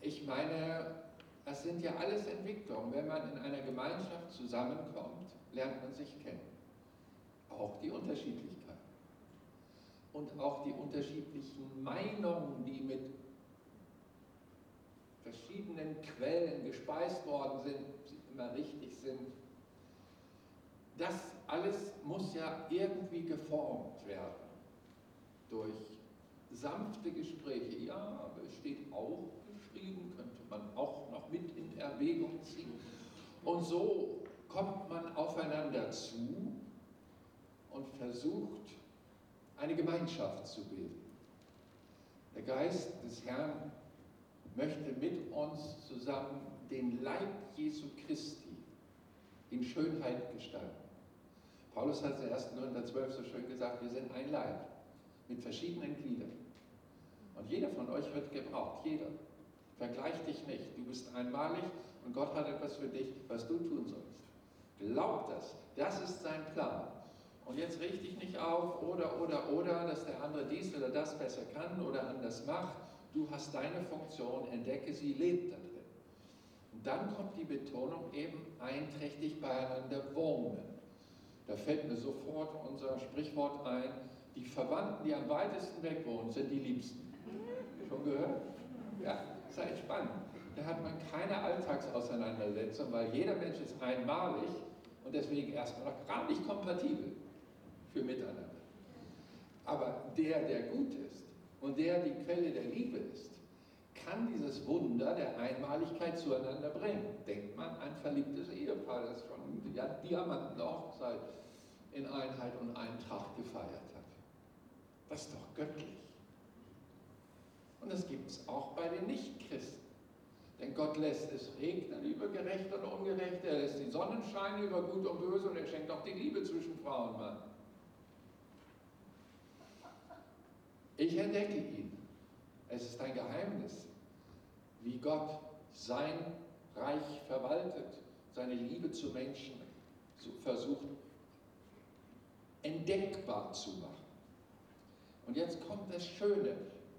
Ich meine, das sind ja alles Entwicklungen. Wenn man in einer Gemeinschaft zusammenkommt, lernt man sich kennen. Auch die Unterschiedlichkeit. Und auch die unterschiedlichen Meinungen, die mit verschiedenen Quellen gespeist worden sind, immer richtig sind. Das alles muss ja irgendwie geformt werden durch sanfte Gespräche. Ja, aber es steht auch geschrieben, könnte man auch noch mit in Erwägung ziehen. Und so kommt man aufeinander zu und versucht, eine Gemeinschaft zu bilden. Der Geist des Herrn möchte mit uns zusammen den Leib Jesu Christi in Schönheit gestalten. Paulus hat es in 1. Korinther 12 so schön gesagt, wir sind ein Leib mit verschiedenen Gliedern. Und jeder von euch wird gebraucht, jeder. Vergleich dich nicht. Du bist einmalig und Gott hat etwas für dich, was du tun sollst. Glaub das. Das ist sein Plan. Und jetzt richte dich nicht auf oder, oder, oder, dass der andere dies oder das besser kann oder anders macht. Du hast deine Funktion, entdecke sie, lebe da drin. Und dann kommt die Betonung eben einträchtig beieinander wohnen. Da fällt mir sofort unser Sprichwort ein, die Verwandten, die am weitesten weg wohnen, sind die Liebsten. Schon gehört? Ja, sei spannend. Da hat man keine Alltagsauseinandersetzung, weil jeder Mensch ist einmalig und deswegen erstmal noch gar nicht kompatibel für Miteinander. Aber der, der gut ist und der die Quelle der Liebe ist, kann dieses Wunder der Einmaligkeit zueinander bringen. Denkt man ein verliebtes Ehepaar, das schon ja, Diamantenhochzeit in Einheit und Eintracht gefeiert hat. Das ist doch göttlich. Und das gibt es auch bei den Nichtchristen. Denn Gott lässt es regnen über Gerechte und Ungerechte, er lässt die Sonnen scheinen über Gut und Böse und er schenkt auch die Liebe zwischen Frau und Mann. Ich entdecke ihn. Es ist ein Geheimnis, wie Gott sein Reich verwaltet, seine Liebe zu Menschen versucht entdeckbar zu machen. Und jetzt kommt das Schöne.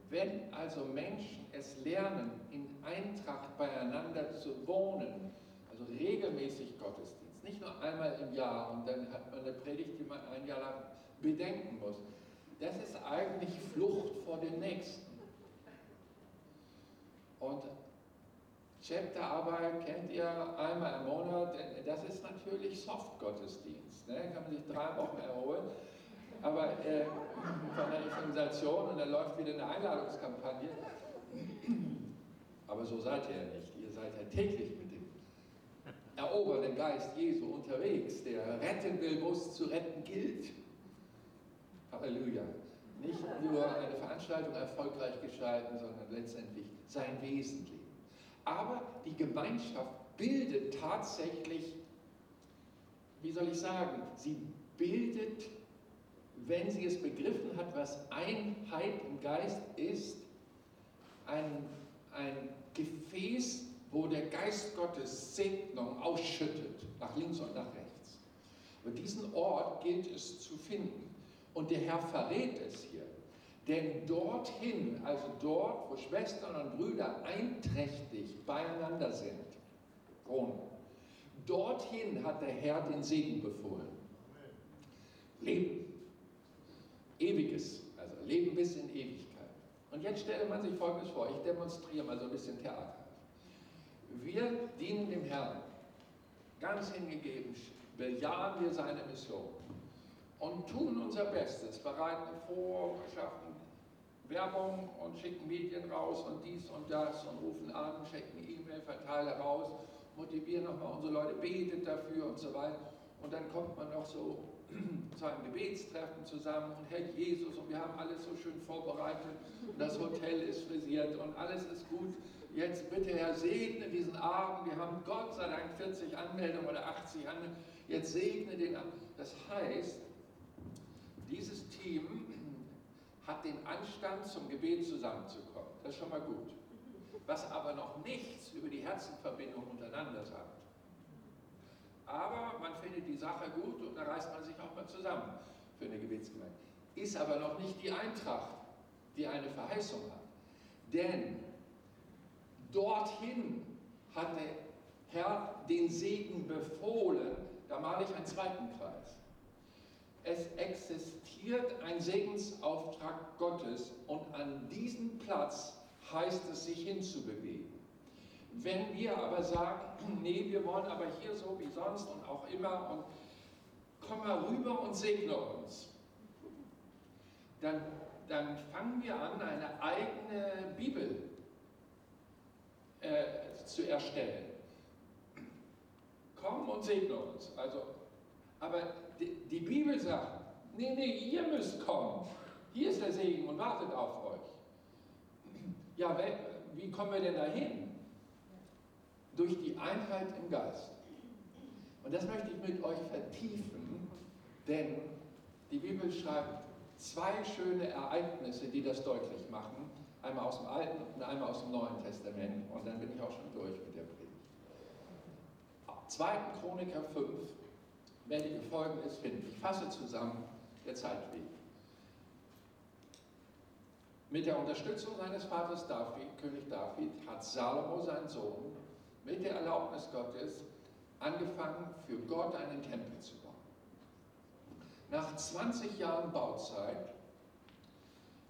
Wenn also Menschen es lernen, in Eintracht beieinander zu wohnen, also regelmäßig Gottesdienst, nicht nur einmal im Jahr und dann hat man eine Predigt, die man ein Jahr lang bedenken muss, das ist eigentlich Flucht vor dem Nächsten. Und Chapterarbeit kennt ihr einmal im Monat, das ist natürlich Soft-Gottesdienst. Ne? Kann man sich drei Wochen erholen aber äh, von der Evangelisation und dann läuft wieder eine Einladungskampagne. Aber so seid ihr ja nicht. Ihr seid ja täglich mit dem erobernden Geist Jesu unterwegs, der retten will, wo es zu retten gilt. Halleluja. Nicht nur eine Veranstaltung erfolgreich gestalten, sondern letztendlich sein Wesen leben. Aber die Gemeinschaft bildet tatsächlich, wie soll ich sagen, sie bildet wenn sie es begriffen hat, was Einheit im Geist ist, ein, ein Gefäß, wo der Geist Gottes Segnung ausschüttet, nach links und nach rechts. Und diesen Ort gilt es zu finden. Und der Herr verrät es hier. Denn dorthin, also dort, wo Schwestern und Brüder einträchtig beieinander sind, wohnen, dorthin hat der Herr den Segen befohlen. Leben. Ewiges, also Leben bis in Ewigkeit. Und jetzt stelle man sich Folgendes vor, ich demonstriere mal so ein bisschen Theater. Wir dienen dem Herrn, ganz hingegeben, bejahen wir seine Mission und tun unser Bestes, bereiten vor, schaffen Werbung und schicken Medien raus und dies und das und rufen an, schicken E-Mail-Verteiler raus, motivieren nochmal unsere Leute, betet dafür und so weiter. Und dann kommt man noch so *clears throat* zu einem Gebetstreffen zusammen und Herr Jesus und wir haben alles so schön vorbereitet das Hotel ist frisiert und alles ist gut. Jetzt bitte Herr segne diesen Abend. Wir haben Gott sei Dank 40 Anmeldungen oder 80 Anmeldungen. Jetzt segne den Abend. Das heißt, dieses Team hat den Anstand zum Gebet zusammenzukommen. Das ist schon mal gut. Was aber noch nichts über die Herzenverbindung untereinander sagt. Aber man findet die Sache gut und da reißt man sich auch mal zusammen für eine Gebetsgemeinde. Ist aber noch nicht die Eintracht, die eine Verheißung hat. Denn dorthin hat der Herr den Segen befohlen. Da male ich einen zweiten Kreis. Es existiert ein Segensauftrag Gottes und an diesem Platz heißt es, sich hinzubewegen. Wenn wir aber sagen, *clears throat* nee, wir wollen aber hier so wie sonst und auch immer und komm mal rüber und segne uns, dann, dann fangen wir an, eine eigene Bibel äh, zu erstellen. Komm und segne uns. Also, aber die, die Bibel sagt, nee, nee, ihr müsst kommen. Hier ist der Segen und wartet auf euch. Ja, wie kommen wir denn dahin? durch die Einheit im Geist. Und das möchte ich mit euch vertiefen, Denn die Bibel schreibt zwei schöne Ereignisse, die das deutlich machen. Einmal aus dem Alten und einmal aus dem Neuen Testament. Und dann bin ich auch schon durch mit der Predigt. 2. Chroniker 5 werde ich Folgendes finden. Ich fasse zusammen der Zeit wegen. Mit der Unterstützung seines Vaters David, König David, hat Salomo, sein Sohn, mit der Erlaubnis Gottes angefangen, für Gott einen Tempel zu bauen. Nach 20 Jahren Bauzeit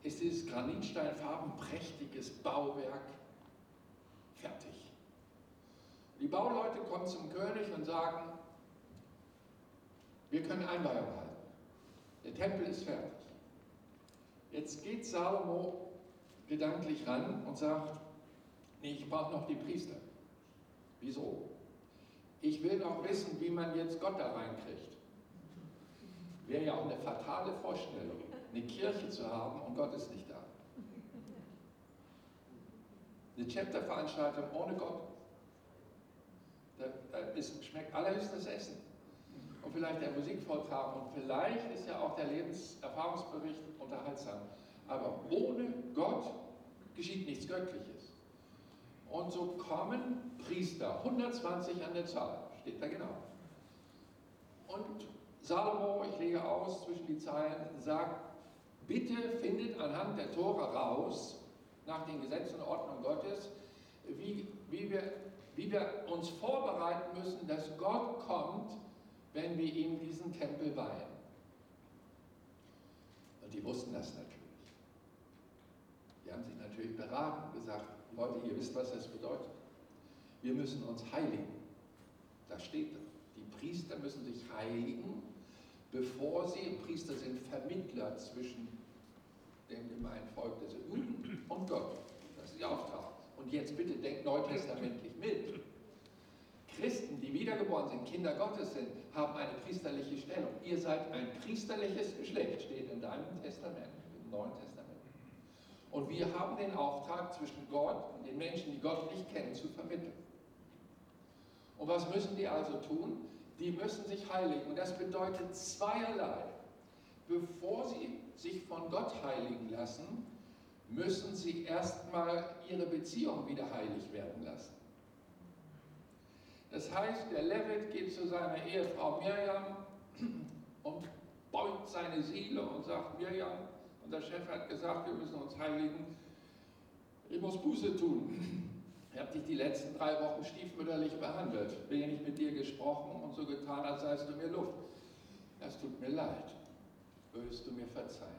ist dieses granitsteinfarben prächtiges Bauwerk fertig. Die Bauleute kommen zum König und sagen, wir können Einweihung halten. Der Tempel ist fertig. Jetzt geht Salomo gedanklich ran und sagt, nee, ich brauche noch die Priester. Wieso? Ich will noch wissen, wie man jetzt Gott da reinkriegt. Wäre ja auch eine fatale Vorstellung, eine Kirche zu haben und Gott ist nicht da. Eine Chapter-Veranstaltung ohne Gott. Da, da ist, schmeckt allerhöchstes Essen. Und vielleicht der Musikvortrag und vielleicht ist ja auch der Lebenserfahrungsbericht unterhaltsam. Aber ohne Gott geschieht nichts Göttliches. Und so kommen Priester, 120 an der Zahl, steht da genau. Und Salomo, ich lege aus zwischen die Zeilen, sagt, bitte findet anhand der Tora raus, nach den Gesetzen und Ordnungen Gottes, wie, wie, wir, wie wir uns vorbereiten müssen, dass Gott kommt, wenn wir ihm diesen Tempel weihen. Und die wussten das natürlich. Die haben sich natürlich beraten und gesagt, Leute, ihr wisst, was das bedeutet. Wir müssen uns heiligen. Da steht, die Priester müssen sich heiligen, bevor sie, Priester sind Vermittler zwischen dem gemeinen Volk des Juden und Gott. Das ist ihr Auftrag. Und jetzt bitte denkt neutestamentlich mit. Christen, die wiedergeboren sind, Kinder Gottes sind, haben eine priesterliche Stellung. Ihr seid ein priesterliches Geschlecht, steht in deinem Testament, im Neuen Testament. Und wir haben den Auftrag, zwischen Gott und den Menschen, die Gott nicht kennen, zu vermitteln. Und was müssen die also tun? Die müssen sich heiligen. Und das bedeutet zweierlei. Bevor sie sich von Gott heiligen lassen, müssen sie erstmal ihre Beziehung wieder heilig werden lassen. Das heißt, der Levit geht zu seiner Ehefrau Mirjam *clears throat* und beugt seine Seele und sagt, Mirjam, unser Chef hat gesagt, wir müssen uns heiligen, ich muss Buße tun. *laughs* Ich habe dich die letzten drei Wochen stiefmütterlich behandelt, wenig mit dir gesprochen und so getan, als seist du mir Luft. Das tut mir leid. Würdest du mir verzeihen?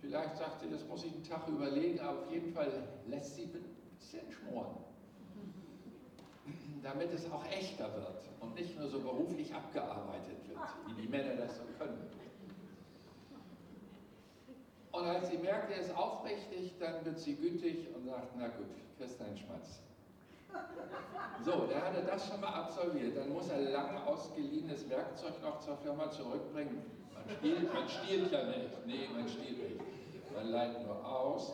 Vielleicht sagt sie, das muss ich einen Tag überlegen, aber auf jeden Fall lässt sie ein bisschen schmoren damit es auch echter wird und nicht nur so beruflich abgearbeitet wird, wie die Männer das so können. Und als sie merkt, er ist aufrichtig, dann wird sie gütig und sagt, na gut, kriegst deinen Schmatz. So, der hatte das schon mal absolviert. Dann muss er lang ausgeliehenes Werkzeug noch zur Firma zurückbringen. Man stiehlt, man stiehlt ja nicht. Nee, man stiehlt nicht. Man leiht nur aus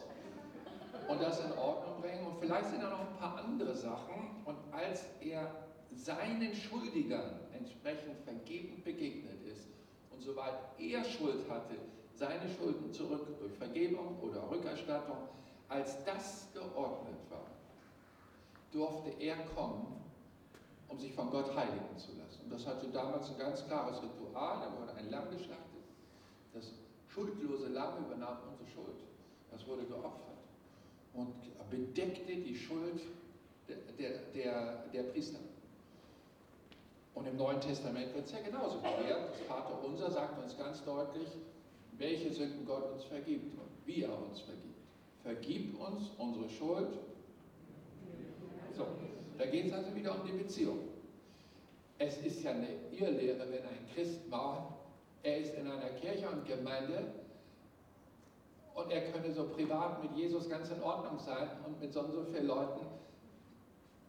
und das in Ordnung bringen. Und vielleicht sind da noch ein paar andere Sachen. Und als er seinen Schuldigern entsprechend vergebend begegnet ist und soweit er Schuld hatte, seine Schulden zurück durch Vergebung oder Rückerstattung, als das geordnet war, durfte er kommen, um sich von Gott heiligen zu lassen. Und das hatte damals ein ganz klares Ritual, da wurde ein Lamm geschlachtet. Das schuldlose Lamm übernahm unsere Schuld. Das wurde geopfert und bedeckte die Schuld der, der, der, Priester. Und im Neuen Testament wird es ja genauso gelehrt. Das Vater Unser sagt uns ganz deutlich, welche Sünden Gott uns vergibt und wie er uns vergibt. Vergib uns unsere Schuld. So, da geht es also wieder um die Beziehung. Es ist ja eine Irrlehre, wenn ein Christ war, er ist in einer Kirche und Gemeinde und er könne so privat mit Jesus ganz in Ordnung sein und mit so und so vielen Leuten,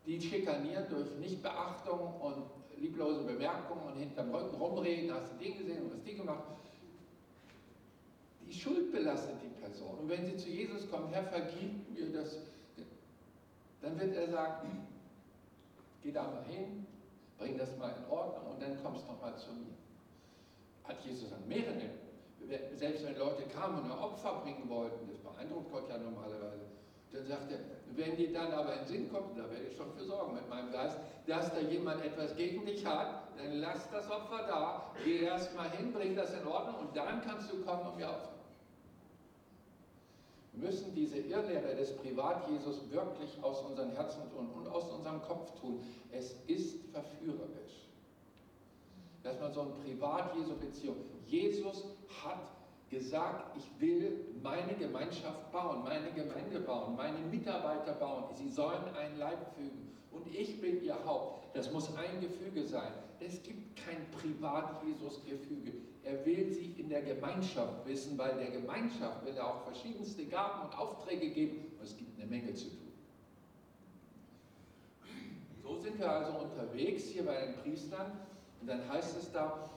die schikaniert durch Nichtbeachtung und lieblose Bemerkungen und hinterm Rücken rumreden, hast du den gesehen und was die gemacht. Die Schuld belastet die Person. Und wenn sie zu Jesus kommt, Herr, vergib mir das, dann wird er sagen, geh da mal hin, bring das mal in Ordnung und dann kommst du nochmal zu mir. Hat Jesus an mehreren, selbst wenn Leute kamen und ein Opfer bringen wollten, das beeindruckt Gott ja normalerweise, dann sagt er, wenn dir dann aber in Sinn kommt, da werde ich schon für sorgen mit meinem Geist, dass da jemand etwas gegen dich hat, dann lass das Opfer da, geh erst mal hin, bring das in Ordnung und dann kannst du kommen und mir. Wir müssen diese Irrlehre des Privat-Jesus wirklich aus unseren Herzen tun und aus unserem Kopf tun. Es ist verführerisch. Dass man so eine Privat-Jesu-Beziehung, Jesus hat gesagt, ich will meine Gemeinschaft bauen, meine Gemeinde bauen, meine Mitarbeiter bauen. Sie sollen ein Leib fügen. Und ich bin ihr Haupt. Das muss ein Gefüge sein. Es gibt kein Privat-Jesus-Gefüge. Er will sie in der Gemeinschaft wissen, weil der Gemeinschaft will er auch verschiedenste Gaben und Aufträge geben. Und es gibt eine Menge zu tun. So sind wir also unterwegs hier bei den Priestern. Und dann heißt es da,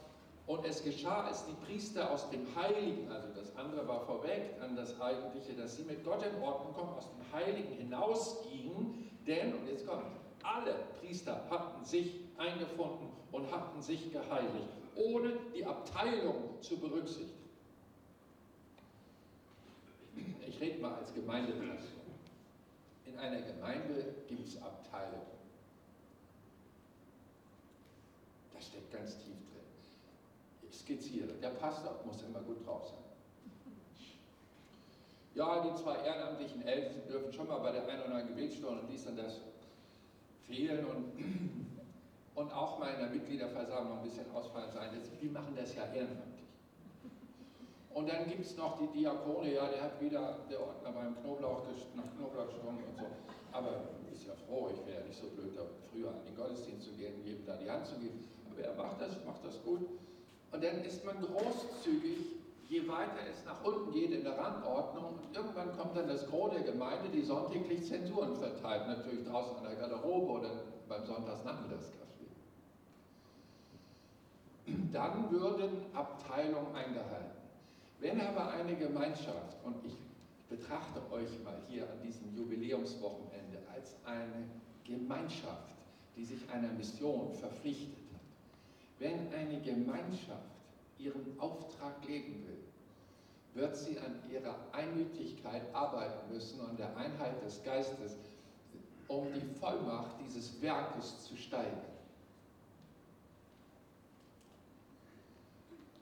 und es geschah, als die Priester aus dem Heiligen, also das andere war vorweg an das Eigentliche, dass sie mit Gott in Ordnung kommen, aus dem Heiligen hinausgingen, denn, und jetzt kommt, alle Priester hatten sich eingefunden und hatten sich geheiligt, ohne die Abteilung zu berücksichtigen. Ich rede mal als Gemeindeperson. In einer Gemeinde gibt es Abteilungen. Das steckt ganz tief drin skizziere. Der Pastor muss immer gut drauf sein. Ja, die zwei ehrenamtlichen Ältesten dürfen schon mal bei der einen oder anderen Gebetsstunde und dies und das fehlen und, und auch mal in der Mitgliederversammlung ein bisschen ausfallen sein. Die machen das ja ehrenamtlich. Und dann gibt es noch die Diakone, ja, der hat wieder der Ordner beim Knoblauch nach Knoblauch gestunken und so. Aber ist ja froh, ich wäre ja nicht so blöd, da früher an den Gottesdienst zu gehen, jedem da die Hand zu geben. Aber er macht das, macht das gut. Und dann ist man großzügig, je weiter es nach unten geht in der Rangordnung. Und irgendwann kommt dann das Gros der Gemeinde, die sonntäglich Zensuren verteilt, natürlich draußen an der Garderobe oder beim Sonntagsnachmittagskaffee. Dann würden Abteilungen eingehalten. Wenn aber eine Gemeinschaft, und ich betrachte euch mal hier an diesem Jubiläumswochenende als eine Gemeinschaft, die sich einer Mission verpflichtet, wenn eine Gemeinschaft ihren Auftrag leben will, wird sie an ihrer Einmütigkeit arbeiten müssen und der Einheit des Geistes, um die Vollmacht dieses Werkes zu steigern.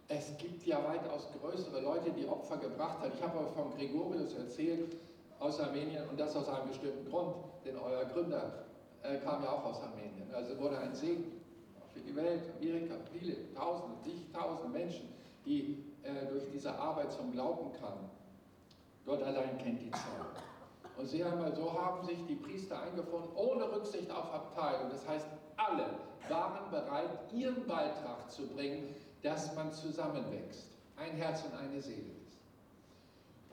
Es gibt ja weitaus größere Leute, die Opfer gebracht haben. Ich habe aber von Gregorius erzählt aus Armenien und das aus einem bestimmten Grund, denn euer Gründer äh, kam ja auch aus Armenien. Also wurde ein Segen für die Welt, Amerika, viele, tausende, zigtausende Menschen, die äh, durch diese Arbeit zum Glauben kamen. Gott allein kennt die Zahl. Und sie einmal so haben sich die Priester eingefunden, ohne Rücksicht auf Abteilung. Das heißt, alle waren bereit, ihren Beitrag zu bringen, dass man zusammenwächst, ein Herz und eine Seele ist.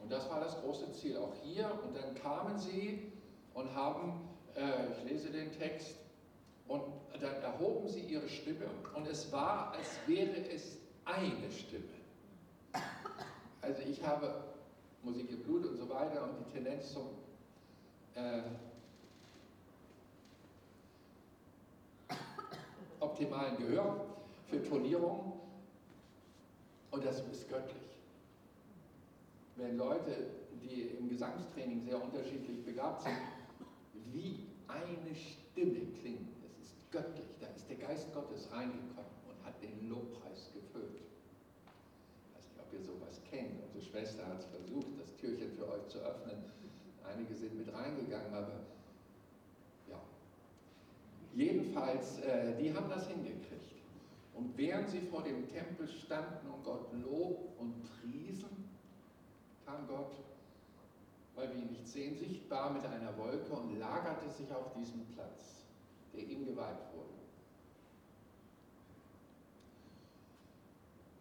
Und das war das große Ziel auch hier. Und dann kamen sie und haben, äh, ich lese den Text, und dann erhoben sie ihre Stimme und es war, als wäre es eine Stimme. Also ich habe Musik im Blut und so weiter und die Tendenz zum äh, optimalen Gehör für Tonierung und das ist göttlich. Wenn Leute, die im Gesangstraining sehr unterschiedlich begabt sind, wie eine Stimme klingen göttlich. Da ist der Geist Gottes reingekommen und hat den Lobpreis gefüllt. Ich weiß nicht, ob ihr sowas kennt. Unsere Schwester hat versucht, das Türchen für euch zu öffnen. Einige sind mit reingegangen, aber ja. Jedenfalls, äh, die haben das hingekriegt. Und während sie vor dem Tempel standen und Gott lob und priesen, kam Gott, weil wir ihn nicht sehen, sichtbar mit einer Wolke und lagerte sich auf diesem Platz der ihm geweiht wurde.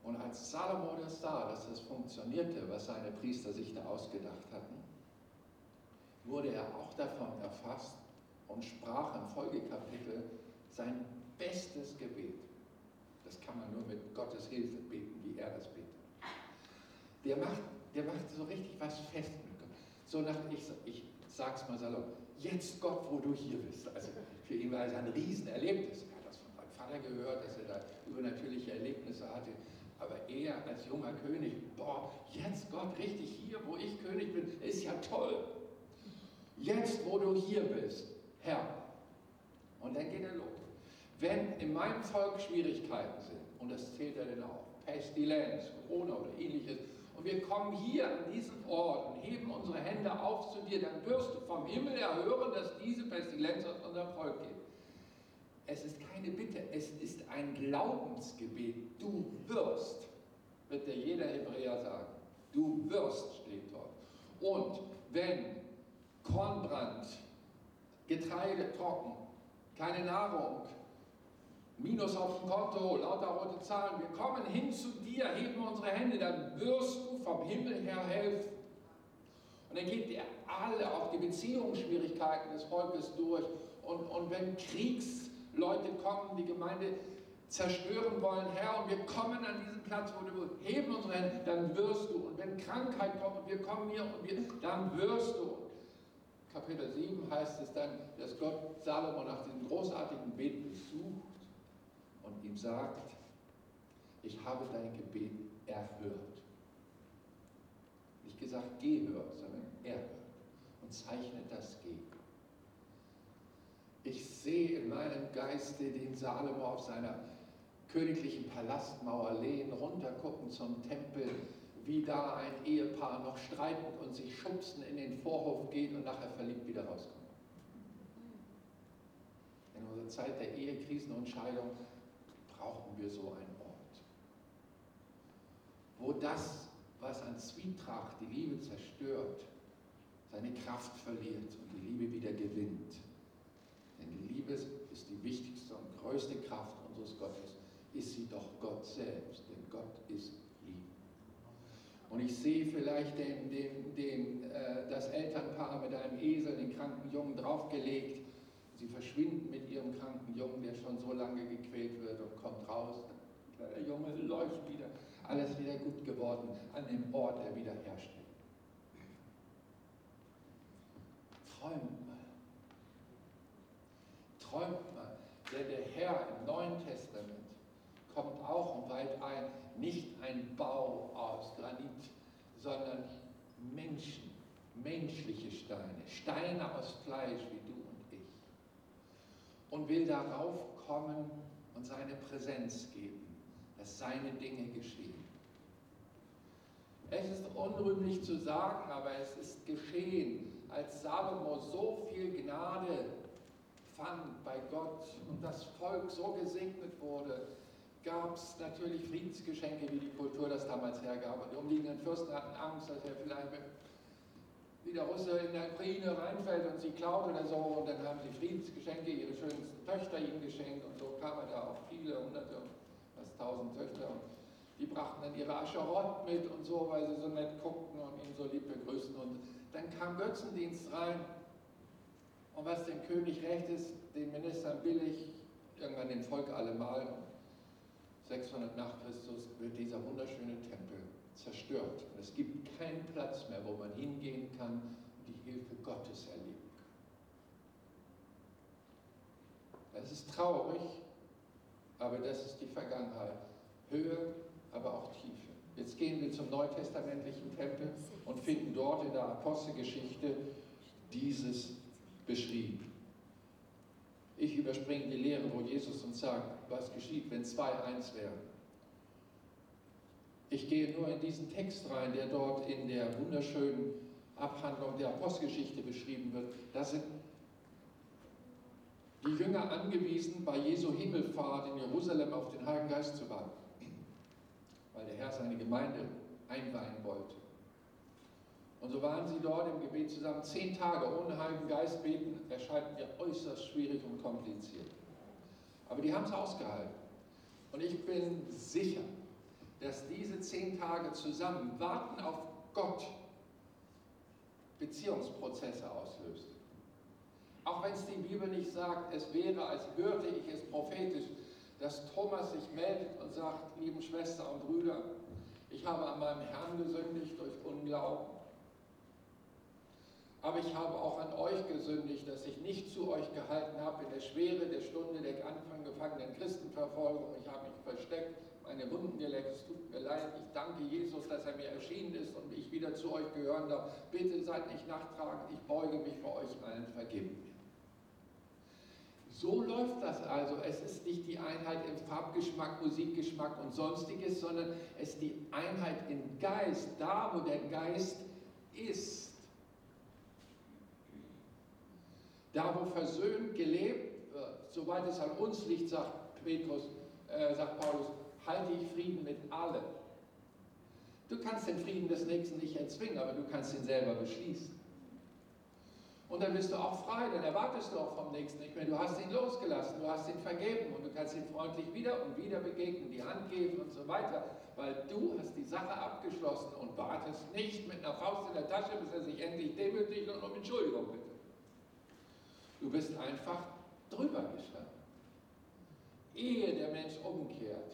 Und als Salomo das sah, dass das funktionierte, was seine Priester sich da ausgedacht hatten, wurde er auch davon erfasst und sprach im Folgekapitel sein bestes Gebet. Das kann man nur mit Gottes Hilfe beten, wie er das betet. Der macht, der macht so richtig was fest mit Gott. So nach, ich, ich sag's mal salopp, jetzt Gott, wo du hier bist. Also für ihn war es ein Riesenerlebnis. Er hat das von seinem Vater gehört, dass er da übernatürliche Erlebnisse hatte. Aber er als junger König, boah, jetzt Gott richtig hier, wo ich König bin, ist ja toll. Jetzt, wo du hier bist, Herr. Und dann geht er los. Wenn in meinem Volk Schwierigkeiten sind, und das zählt er denn auch, Pestilenz, Corona oder ähnliches, und wir kommen hier an diesen Ort und heben unsere Hände auf zu dir, dann wirst du vom Himmel erhören, dass diese Pestilenz aus unserem Volk geht. Es ist keine Bitte, es ist ein Glaubensgebet. Du wirst, wird dir jeder Hebräer sagen. Du wirst steht dort. Und wenn Kornbrand, Getreide trocken, keine Nahrung, Minus auf dem Konto, lauter rote Zahlen. Wir kommen hin zu dir, heben unsere Hände, dann wirst du vom Himmel her helfen. Und dann geht er alle, auch die Beziehungsschwierigkeiten des Volkes durch. Und, und wenn Kriegsleute kommen, die Gemeinde zerstören wollen, Herr, und wir kommen an diesen Platz, wo du heben unsere Hände, dann wirst du. Und wenn Krankheit kommt und wir kommen hier und wir, dann wirst du. Kapitel 7 heißt es dann, dass Gott Salomo nach diesem großartigen Beten besucht und ihm sagt, ich habe dein Gebet erhört. Nicht gesagt gehört, sondern erhört und zeichnet das G. Ich sehe in meinem Geiste den Salomo auf seiner königlichen Palastmauer lehnen, runtergucken zum Tempel, wie da ein Ehepaar noch streitend und sich schubsen in den Vorhof geht und nachher verliebt wieder rauskommt. In unserer Zeit der Ehekrisen und Scheidung brauchen wir so einen Ort, wo das, was an Zwietracht die Liebe zerstört, seine Kraft verliert und die Liebe wieder gewinnt. Denn die Liebe ist die wichtigste und größte Kraft unseres Gottes, ist sie doch Gott selbst, denn Gott ist Liebe. Und ich sehe vielleicht den, den, den, äh, das Elternpaar mit einem Esel den kranken Jungen draufgelegt Sie verschwinden mit ihrem kranken Jungen, der schon so lange gequält wird und kommt raus. Der Junge läuft wieder, alles wieder gut geworden an dem Ort der Wiederherstellung. Träumt mal. Träumt mal. Denn der Herr im Neuen Testament kommt auch und weit ein, nicht ein Bau aus Granit, sondern Menschen, menschliche Steine, Steine aus Fleisch wie und will darauf kommen und seine Präsenz geben, dass seine Dinge geschehen. Es ist unrühmlich zu sagen, aber es ist geschehen, als Salomo so viel Gnade fand bei Gott und das Volk so gesegnet wurde, gab es natürlich Friedensgeschenke, wie die Kultur das damals hergab. Und die umliegenden Fürsten hatten Angst, dass er vielleicht wie der Russe in der Ukraine reinfällt und sie klaut oder so. Und dann haben sie Friedensgeschenke, ihre schönsten Töchter ihm geschenkt. Und so kamen da auch viele, hunderte, fast tausend Töchter. Und die brachten dann ihre Ascherott mit und so, weil sie so nett guckten und ihn so lieb begrüßten. Und dann kam Götzendienst rein. Und was dem König recht ist, den Ministern billig, irgendwann dem Volk allemal. 600 nach Christus wird dieser wunderschöne Tempel zerstört. Und es gibt keinen Platz mehr, wo man hingehen kann und die Hilfe Gottes erleben kann. Das ist traurig, aber das ist die Vergangenheit. Höhe, aber auch Tiefe. Jetzt gehen wir zum neutestamentlichen Tempel und finden dort in der Apostelgeschichte dieses beschrieben. Ich überspringe die Lehre, wo Jesus uns sagt, was geschieht, wenn zwei eins wären. Ich gehe nur in diesen Text rein, der dort in der wunderschönen Abhandlung der Apostelgeschichte beschrieben wird. Da sind die Jünger angewiesen, bei Jesu Himmelfahrt in Jerusalem auf den Heiligen Geist zu warten, weil der Herr seine Gemeinde einweihen wollte. Und so waren sie dort im Gebet zusammen. Zehn Tage ohne Heiligen Geist beten erscheint mir äußerst schwierig und kompliziert. Aber die haben es ausgehalten. Und ich bin sicher, dass diese zehn Tage zusammen warten auf Gott Beziehungsprozesse auslöst. Auch wenn es die Bibel nicht sagt, es wäre, als hörte ich es prophetisch, dass Thomas sich meldet und sagt, lieben Schwestern und Brüder, ich habe an meinem Herrn gesündigt durch Unglauben. Aber ich habe auch an euch gesündigt, dass ich nicht zu euch gehalten habe in der Schwere der Stunde der angefangenen Christenverfolgung. Ich habe mich versteckt, meine Wunden geleckt. Es tut mir leid. Ich danke Jesus, dass er mir erschienen ist und ich wieder zu euch gehören darf. Bitte seid nicht nachtragend. Ich beuge mich vor euch allen. Vergebt mir. So läuft das also. Es ist nicht die Einheit im Farbgeschmack, Musikgeschmack und sonstiges, sondern es ist die Einheit im Geist, da wo der Geist ist. Da, wo versöhnt gelebt wird, soweit es an uns liegt, sagt Petrus, äh, sagt Paulus, halte ich Frieden mit allen. Du kannst den Frieden des Nächsten nicht erzwingen, aber du kannst ihn selber beschließen. Und dann bist du auch frei, dann erwartest du auch vom Nächsten nicht mehr. Du hast ihn losgelassen, du hast ihn vergeben und du kannst ihn freundlich wieder und wieder begegnen, die Hand geben und so weiter, weil du hast die Sache abgeschlossen und wartest nicht mit einer Faust in der Tasche, bis er sich endlich demütigt und um Entschuldigung bittet. Du bist einfach drüber gestanden. Ehe der Mensch umkehrt,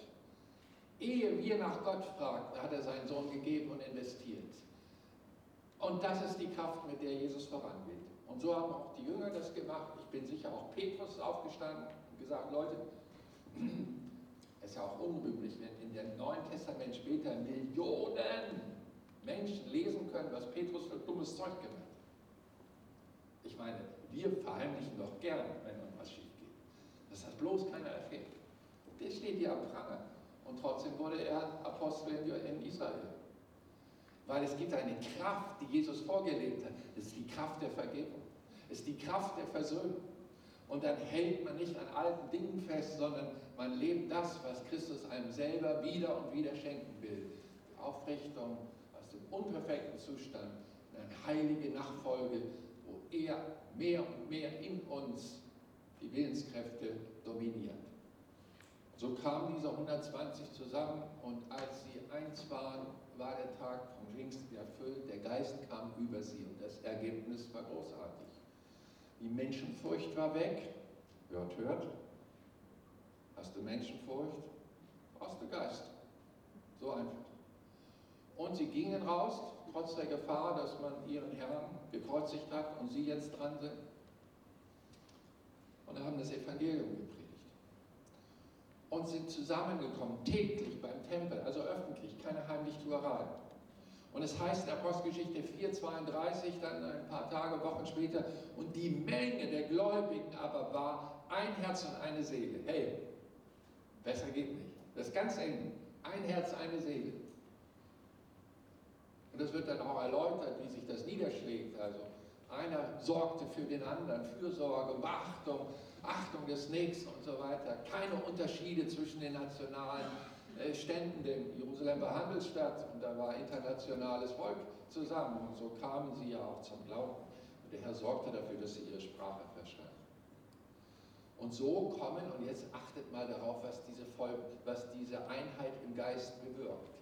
ehe wir nach Gott fragen, hat er seinen Sohn gegeben und investiert. Und das ist die Kraft, mit der Jesus vorangeht. Und so haben auch die Jünger das gemacht. Ich bin sicher auch Petrus aufgestanden und gesagt, Leute, *clears throat* es ist ja auch unrühmlich, wenn in dem Neuen Testament später Millionen Menschen lesen können, was Petrus für dummes Zeug gemacht hat. Ich meine, wir verheimlichen doch gern, wenn irgendwas schief geht. Dass das bloß keiner erfährt. Der steht hier am Pranger. Und trotzdem wurde er Apostel in Israel. Weil es gibt eine Kraft, die Jesus vorgelebt hat. Das ist die Kraft der Vergebung. Es ist die Kraft der Versöhnung. Und dann hält man nicht an alten Dingen fest, sondern man lebt das, was Christus einem selber wieder und wieder schenken will. Die Aufrichtung aus dem unperfekten Zustand, eine heilige Nachfolge wo er mehr und mehr in uns die Willenskräfte dominiert. So kamen diese 120 zusammen und als sie eins waren, war der Tag vom Pfingsten erfüllt. Der Geist kam über sie und das Ergebnis war großartig. Die Menschenfurcht war weg. Hört, hört. Hast du Menschenfurcht? Brauchst du Geist. So einfach. Und sie gingen raus, trotz der Gefahr, dass man ihren Herrn gekreuzigt hat und sie jetzt dran sind. Und haben das Evangelium gepredigt. Und sind zusammengekommen, täglich beim Tempel, also öffentlich, keine Heimlichtuerei. Und es heißt in Apostelgeschichte 4,32, dann ein paar Tage, Wochen später, und die Menge der Gläubigen aber war ein Herz und eine Seele. Hey, besser geht nicht. Das ist ganz eng. Ein Herz, eine Seele. Und das wird dann auch erläutert, wie sich das niederschlägt. Also einer sorgte für den anderen, Fürsorge, Beachtung, Achtung des Nächsten und so weiter. Keine Unterschiede zwischen den nationalen äh, Ständen, denn Jerusalem war Handelsstadt und da war internationales Volk zusammen. Und so kamen sie ja auch zum Glauben. Und der Herr sorgte dafür, dass sie ihre Sprache verstanden. Und so kommen, und jetzt achtet mal darauf, was diese, Volk, was diese Einheit im Geist bewirkt.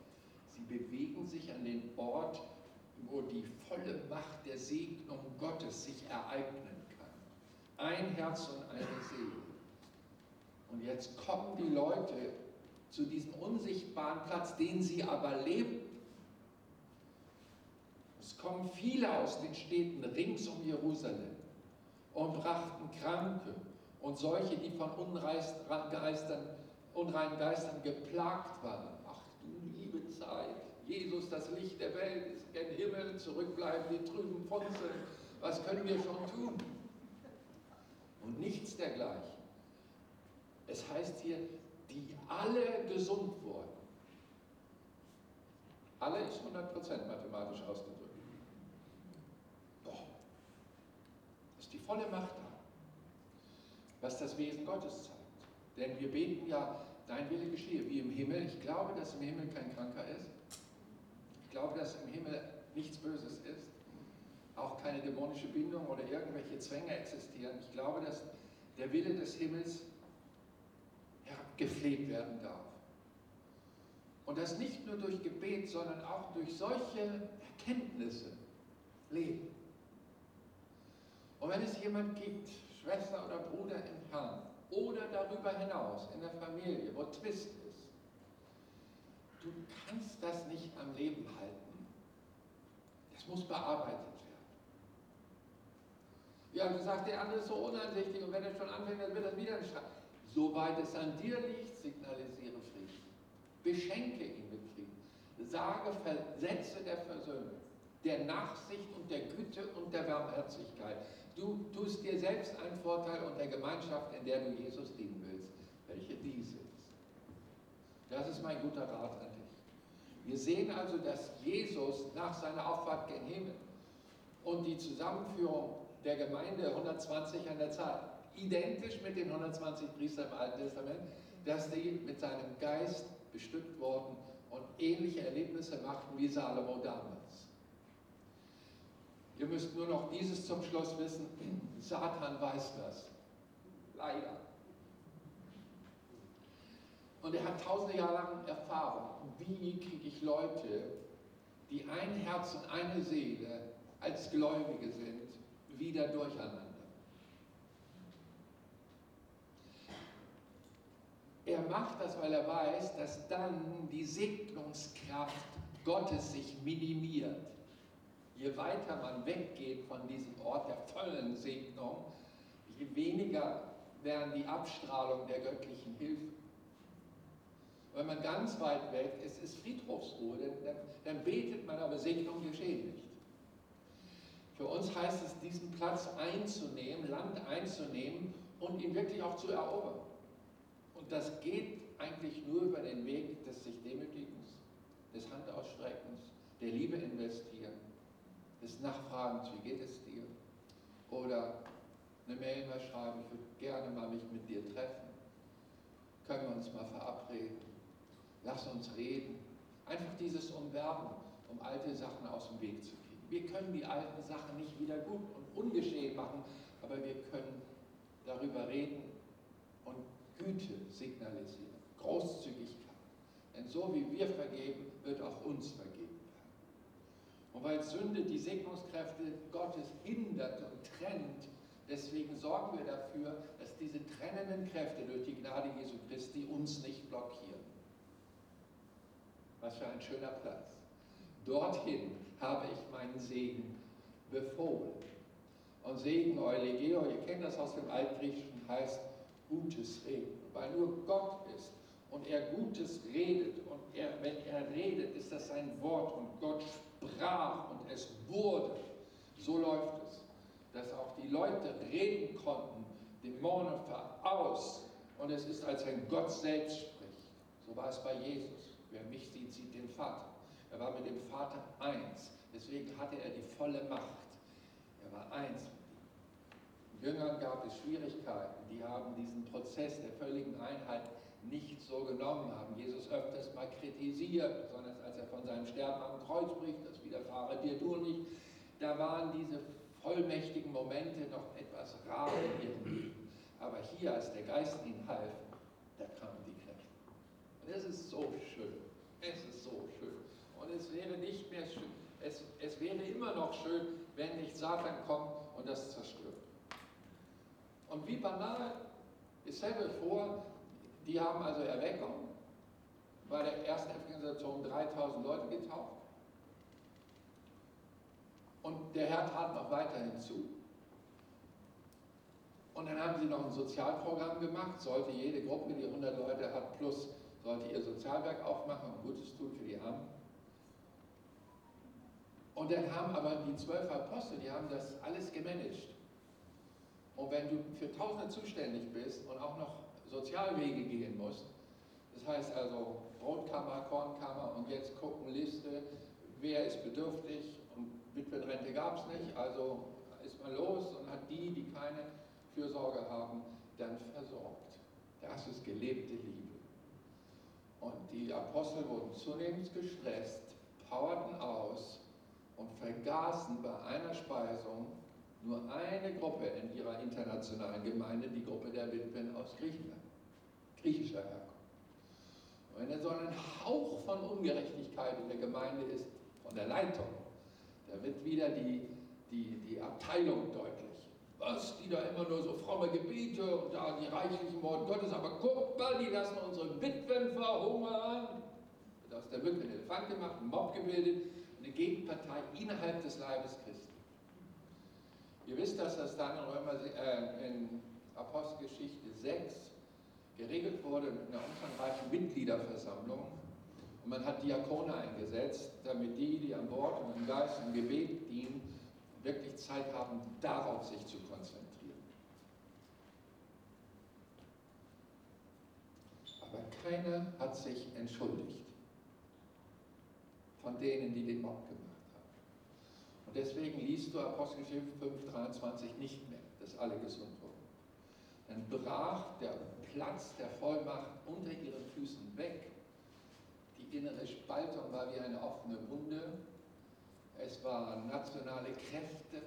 Sie bewegen sich an den Ort, wo die volle Macht der Segnung Gottes sich ereignen kann. Ein Herz und eine Seele. Und jetzt kommen die Leute zu diesem unsichtbaren Platz, den sie aber leben. Es kommen viele aus den Städten rings um Jerusalem und brachten Kranke und solche, die von unreinen Geistern geplagt waren du liebe Zeit, Jesus, das Licht der Welt, gen Himmel, zurückbleiben die trüben Funzeln, was können wir schon tun? Und nichts dergleichen. Es heißt hier, die alle gesund wurden. Alle ist 100% mathematisch ausgedrückt. Doch, ist die volle Macht da, was das Wesen Gottes zeigt. Denn wir beten ja dein Wille geschehe, wie im Himmel. Ich glaube, dass im Himmel kein Kranker ist. Ich glaube, dass im Himmel nichts Böses ist. Auch keine dämonische Bindung oder irgendwelche Zwänge existieren. Ich glaube, dass der Wille des Himmels gepflegt werden darf. Und das nicht nur durch Gebet, sondern auch durch solche Erkenntnisse leben. Und wenn es jemand gibt, Schwester oder Bruder im Herrn, oder darüber hinaus in der Familie, wo Twist ist. Du kannst das nicht am Leben halten. Das muss bearbeitet werden. Ja, du sagst, der andere ist so uneinsichtig und wenn er schon anfängt, dann wird er wieder nicht schreiben. Soweit es an dir liegt, signalisiere Frieden. Beschenke ihn mit Frieden. Sage Sätze der Versöhnung, der Nachsicht und der Güte und der Barmherzigkeit. Du tust dir selbst einen Vorteil und der Gemeinschaft, in der du Jesus dienen willst, welche diese ist. Das ist mein guter Rat an dich. Wir sehen also, dass Jesus nach seiner Auffahrt gen Himmel und die Zusammenführung der Gemeinde 120 an der Zahl, identisch mit den 120 Priestern im Alten Testament, dass die mit seinem Geist bestückt wurden und ähnliche Erlebnisse machten wie Salomo damals. Ihr müsst nur noch dieses zum Schluss wissen, *clears throat* Satan weiß das. Leider. Und er hat tausende Jahre lang Erfahrung. Wie kriege ich Leute, die ein Herz und eine Seele als Gläubige sind, wieder durcheinander? Er macht das, weil er weiß, dass dann die Segnungskraft Gottes sich minimiert. Je weiter man weggeht von diesem Ort der vollen Segnung, je weniger werden die Abstrahlung der göttlichen Hilfe. Wenn man ganz weit weg ist, ist Friedhofsruhe, dann, dann betet man, aber Segnung geschehen nicht. Für uns heißt es, diesen Platz einzunehmen, Land einzunehmen und ihn wirklich auch zu erobern. Und das geht eigentlich nur über den Weg des sich Demütigens, des Handausstreckens, der Liebe investieren, des Nachfragens, wie geht es dir? Oder eine Mail mal schreiben, ich würde gerne mal mich mit dir treffen. Können wir uns mal verabreden? Lass uns reden. Einfach dieses Umwerben, um alte Sachen aus dem Weg zu kriegen. Wir können die alten Sachen nicht wieder gut und ungeschehen machen, aber wir können darüber reden und Güte signalisieren, Großzügigkeit. Denn so wie wir vergeben, wird auch uns vergeben werden. Und weil Sünde die Segnungskräfte Gottes hindert und trennt, deswegen sorgen wir dafür, dass diese trennenden Kräfte durch die Gnade Jesu Christi uns nicht blockieren. Was für ein schöner Platz. Dorthin habe ich meinen Segen befohlen. Und Segen, Eulegeo, ihr kennt das aus dem Altgriechischen, heißt Gutes reden. Weil nur Gott ist und er Gutes redet und er, wenn er redet, ist das sein Wort und Gott sprach und es wurde. So läuft es, dass auch die Leute reden konnten, Dämonen aus und es ist, als wenn Gott selbst spricht. So war es bei Jesus. Wer mich sieht, sieht den Vater. Er war mit dem Vater eins. Deswegen hatte er die volle Macht. Er war eins Jüngern gab es Schwierigkeiten, die haben diesen Prozess der völligen Einheit nicht so genommen, haben Jesus öfters mal kritisiert, besonders als er von seinem Sterben am Kreuz spricht, das widerfahre dir du nicht. Da waren diese vollmächtigen Momente noch etwas rar in ihrem Leben. Aber hier, als der Geist ihnen half, da kamen die Kräfte. Und es ist so schön. Es ist so schön. Und es wäre nicht mehr schön, es, es wäre immer noch schön, wenn nicht Satan kommt und das zerstört. Und wie banal, ich stelle vor, die haben also Erweckung, bei der ersten Evangelisation 3000 Leute getauft. Und der Herr tat noch weiterhin zu. Und dann haben sie noch ein Sozialprogramm gemacht, sollte jede Gruppe, die 100 Leute hat, plus sollte ihr Sozialwerk aufmachen und Gutes tun für die Armen. Und dann haben aber die zwölf Apostel, die haben das alles gemanagt. Und wenn du für Tausende zuständig bist und auch noch Sozialwege gehen musst, das heißt also Brotkammer, Kornkammer und jetzt gucken Liste, wer ist bedürftig und Witwenrente gab es nicht, also ist man los und hat die, die keine Fürsorge haben, dann versorgt. Das ist gelebte Liebe. Und die Apostel wurden zunehmend gestresst, powerten aus und vergaßen bei einer Speisung nur eine Gruppe in ihrer internationalen Gemeinde, die Gruppe der Witwen aus Griechenland, griechischer Herkunft. Und wenn da so ein Hauch von Ungerechtigkeit in der Gemeinde ist, von der Leitung, da wird wieder die, die, die Abteilung deutlich. Was, die da immer nur so fromme Gebete und da die reichlichen Worte Gottes, aber guck mal, die lassen unsere Witwen verhungern. Wird aus der Mücke ein Elefant gemacht, ein Mob gebildet, eine Gegenpartei innerhalb des Leibes Christi. Ihr wisst, dass das dann in, Römer, äh, in Apostelgeschichte 6 geregelt wurde mit einer umfangreichen Mitgliederversammlung. Und man hat Diakone eingesetzt, damit die, die an Bord und im Geist und Gebet dienen, wirklich Zeit haben, darauf sich zu konzentrieren. Aber keiner hat sich entschuldigt von denen, die den Mob gemacht haben. Und deswegen liest du Apostelgeschichte 5,23 nicht mehr, dass alle gesund wurden. Dann brach der Platz der Vollmacht unter ihren Füßen weg. Die innere Spaltung war wie eine offene Wunde. Es waren nationale Kräfte,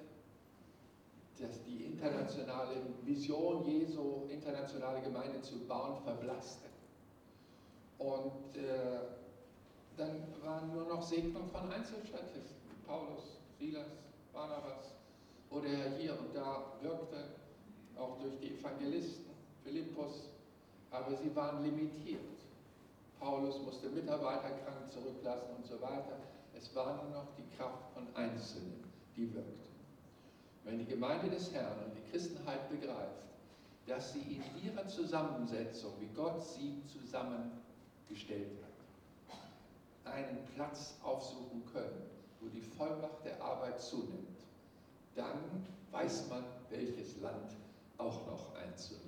dass die internationale Vision Jesu, internationale Gemeinde zu bauen, verblasste. Und äh, dann waren nur noch Segnungen von Einzelstatisten. Paulus, Silas, Barnabas, wo der hier und da wirkte, auch durch die Evangelisten, Philippus, aber sie waren limitiert. Paulus musste Mitarbeiter krank zurücklassen und so weiter. Es war nur noch die Kraft von Einzelnen, die wirkte. Wenn die Gemeinde des Herrn und die Christenheit begreift, dass sie in ihrer Zusammensetzung, wie Gott sie zusammengestellt hat, einen Platz aufsuchen können, wo die Vollmacht der Arbeit zunimmt, dann weiß man, welches Land auch noch einzunehmen.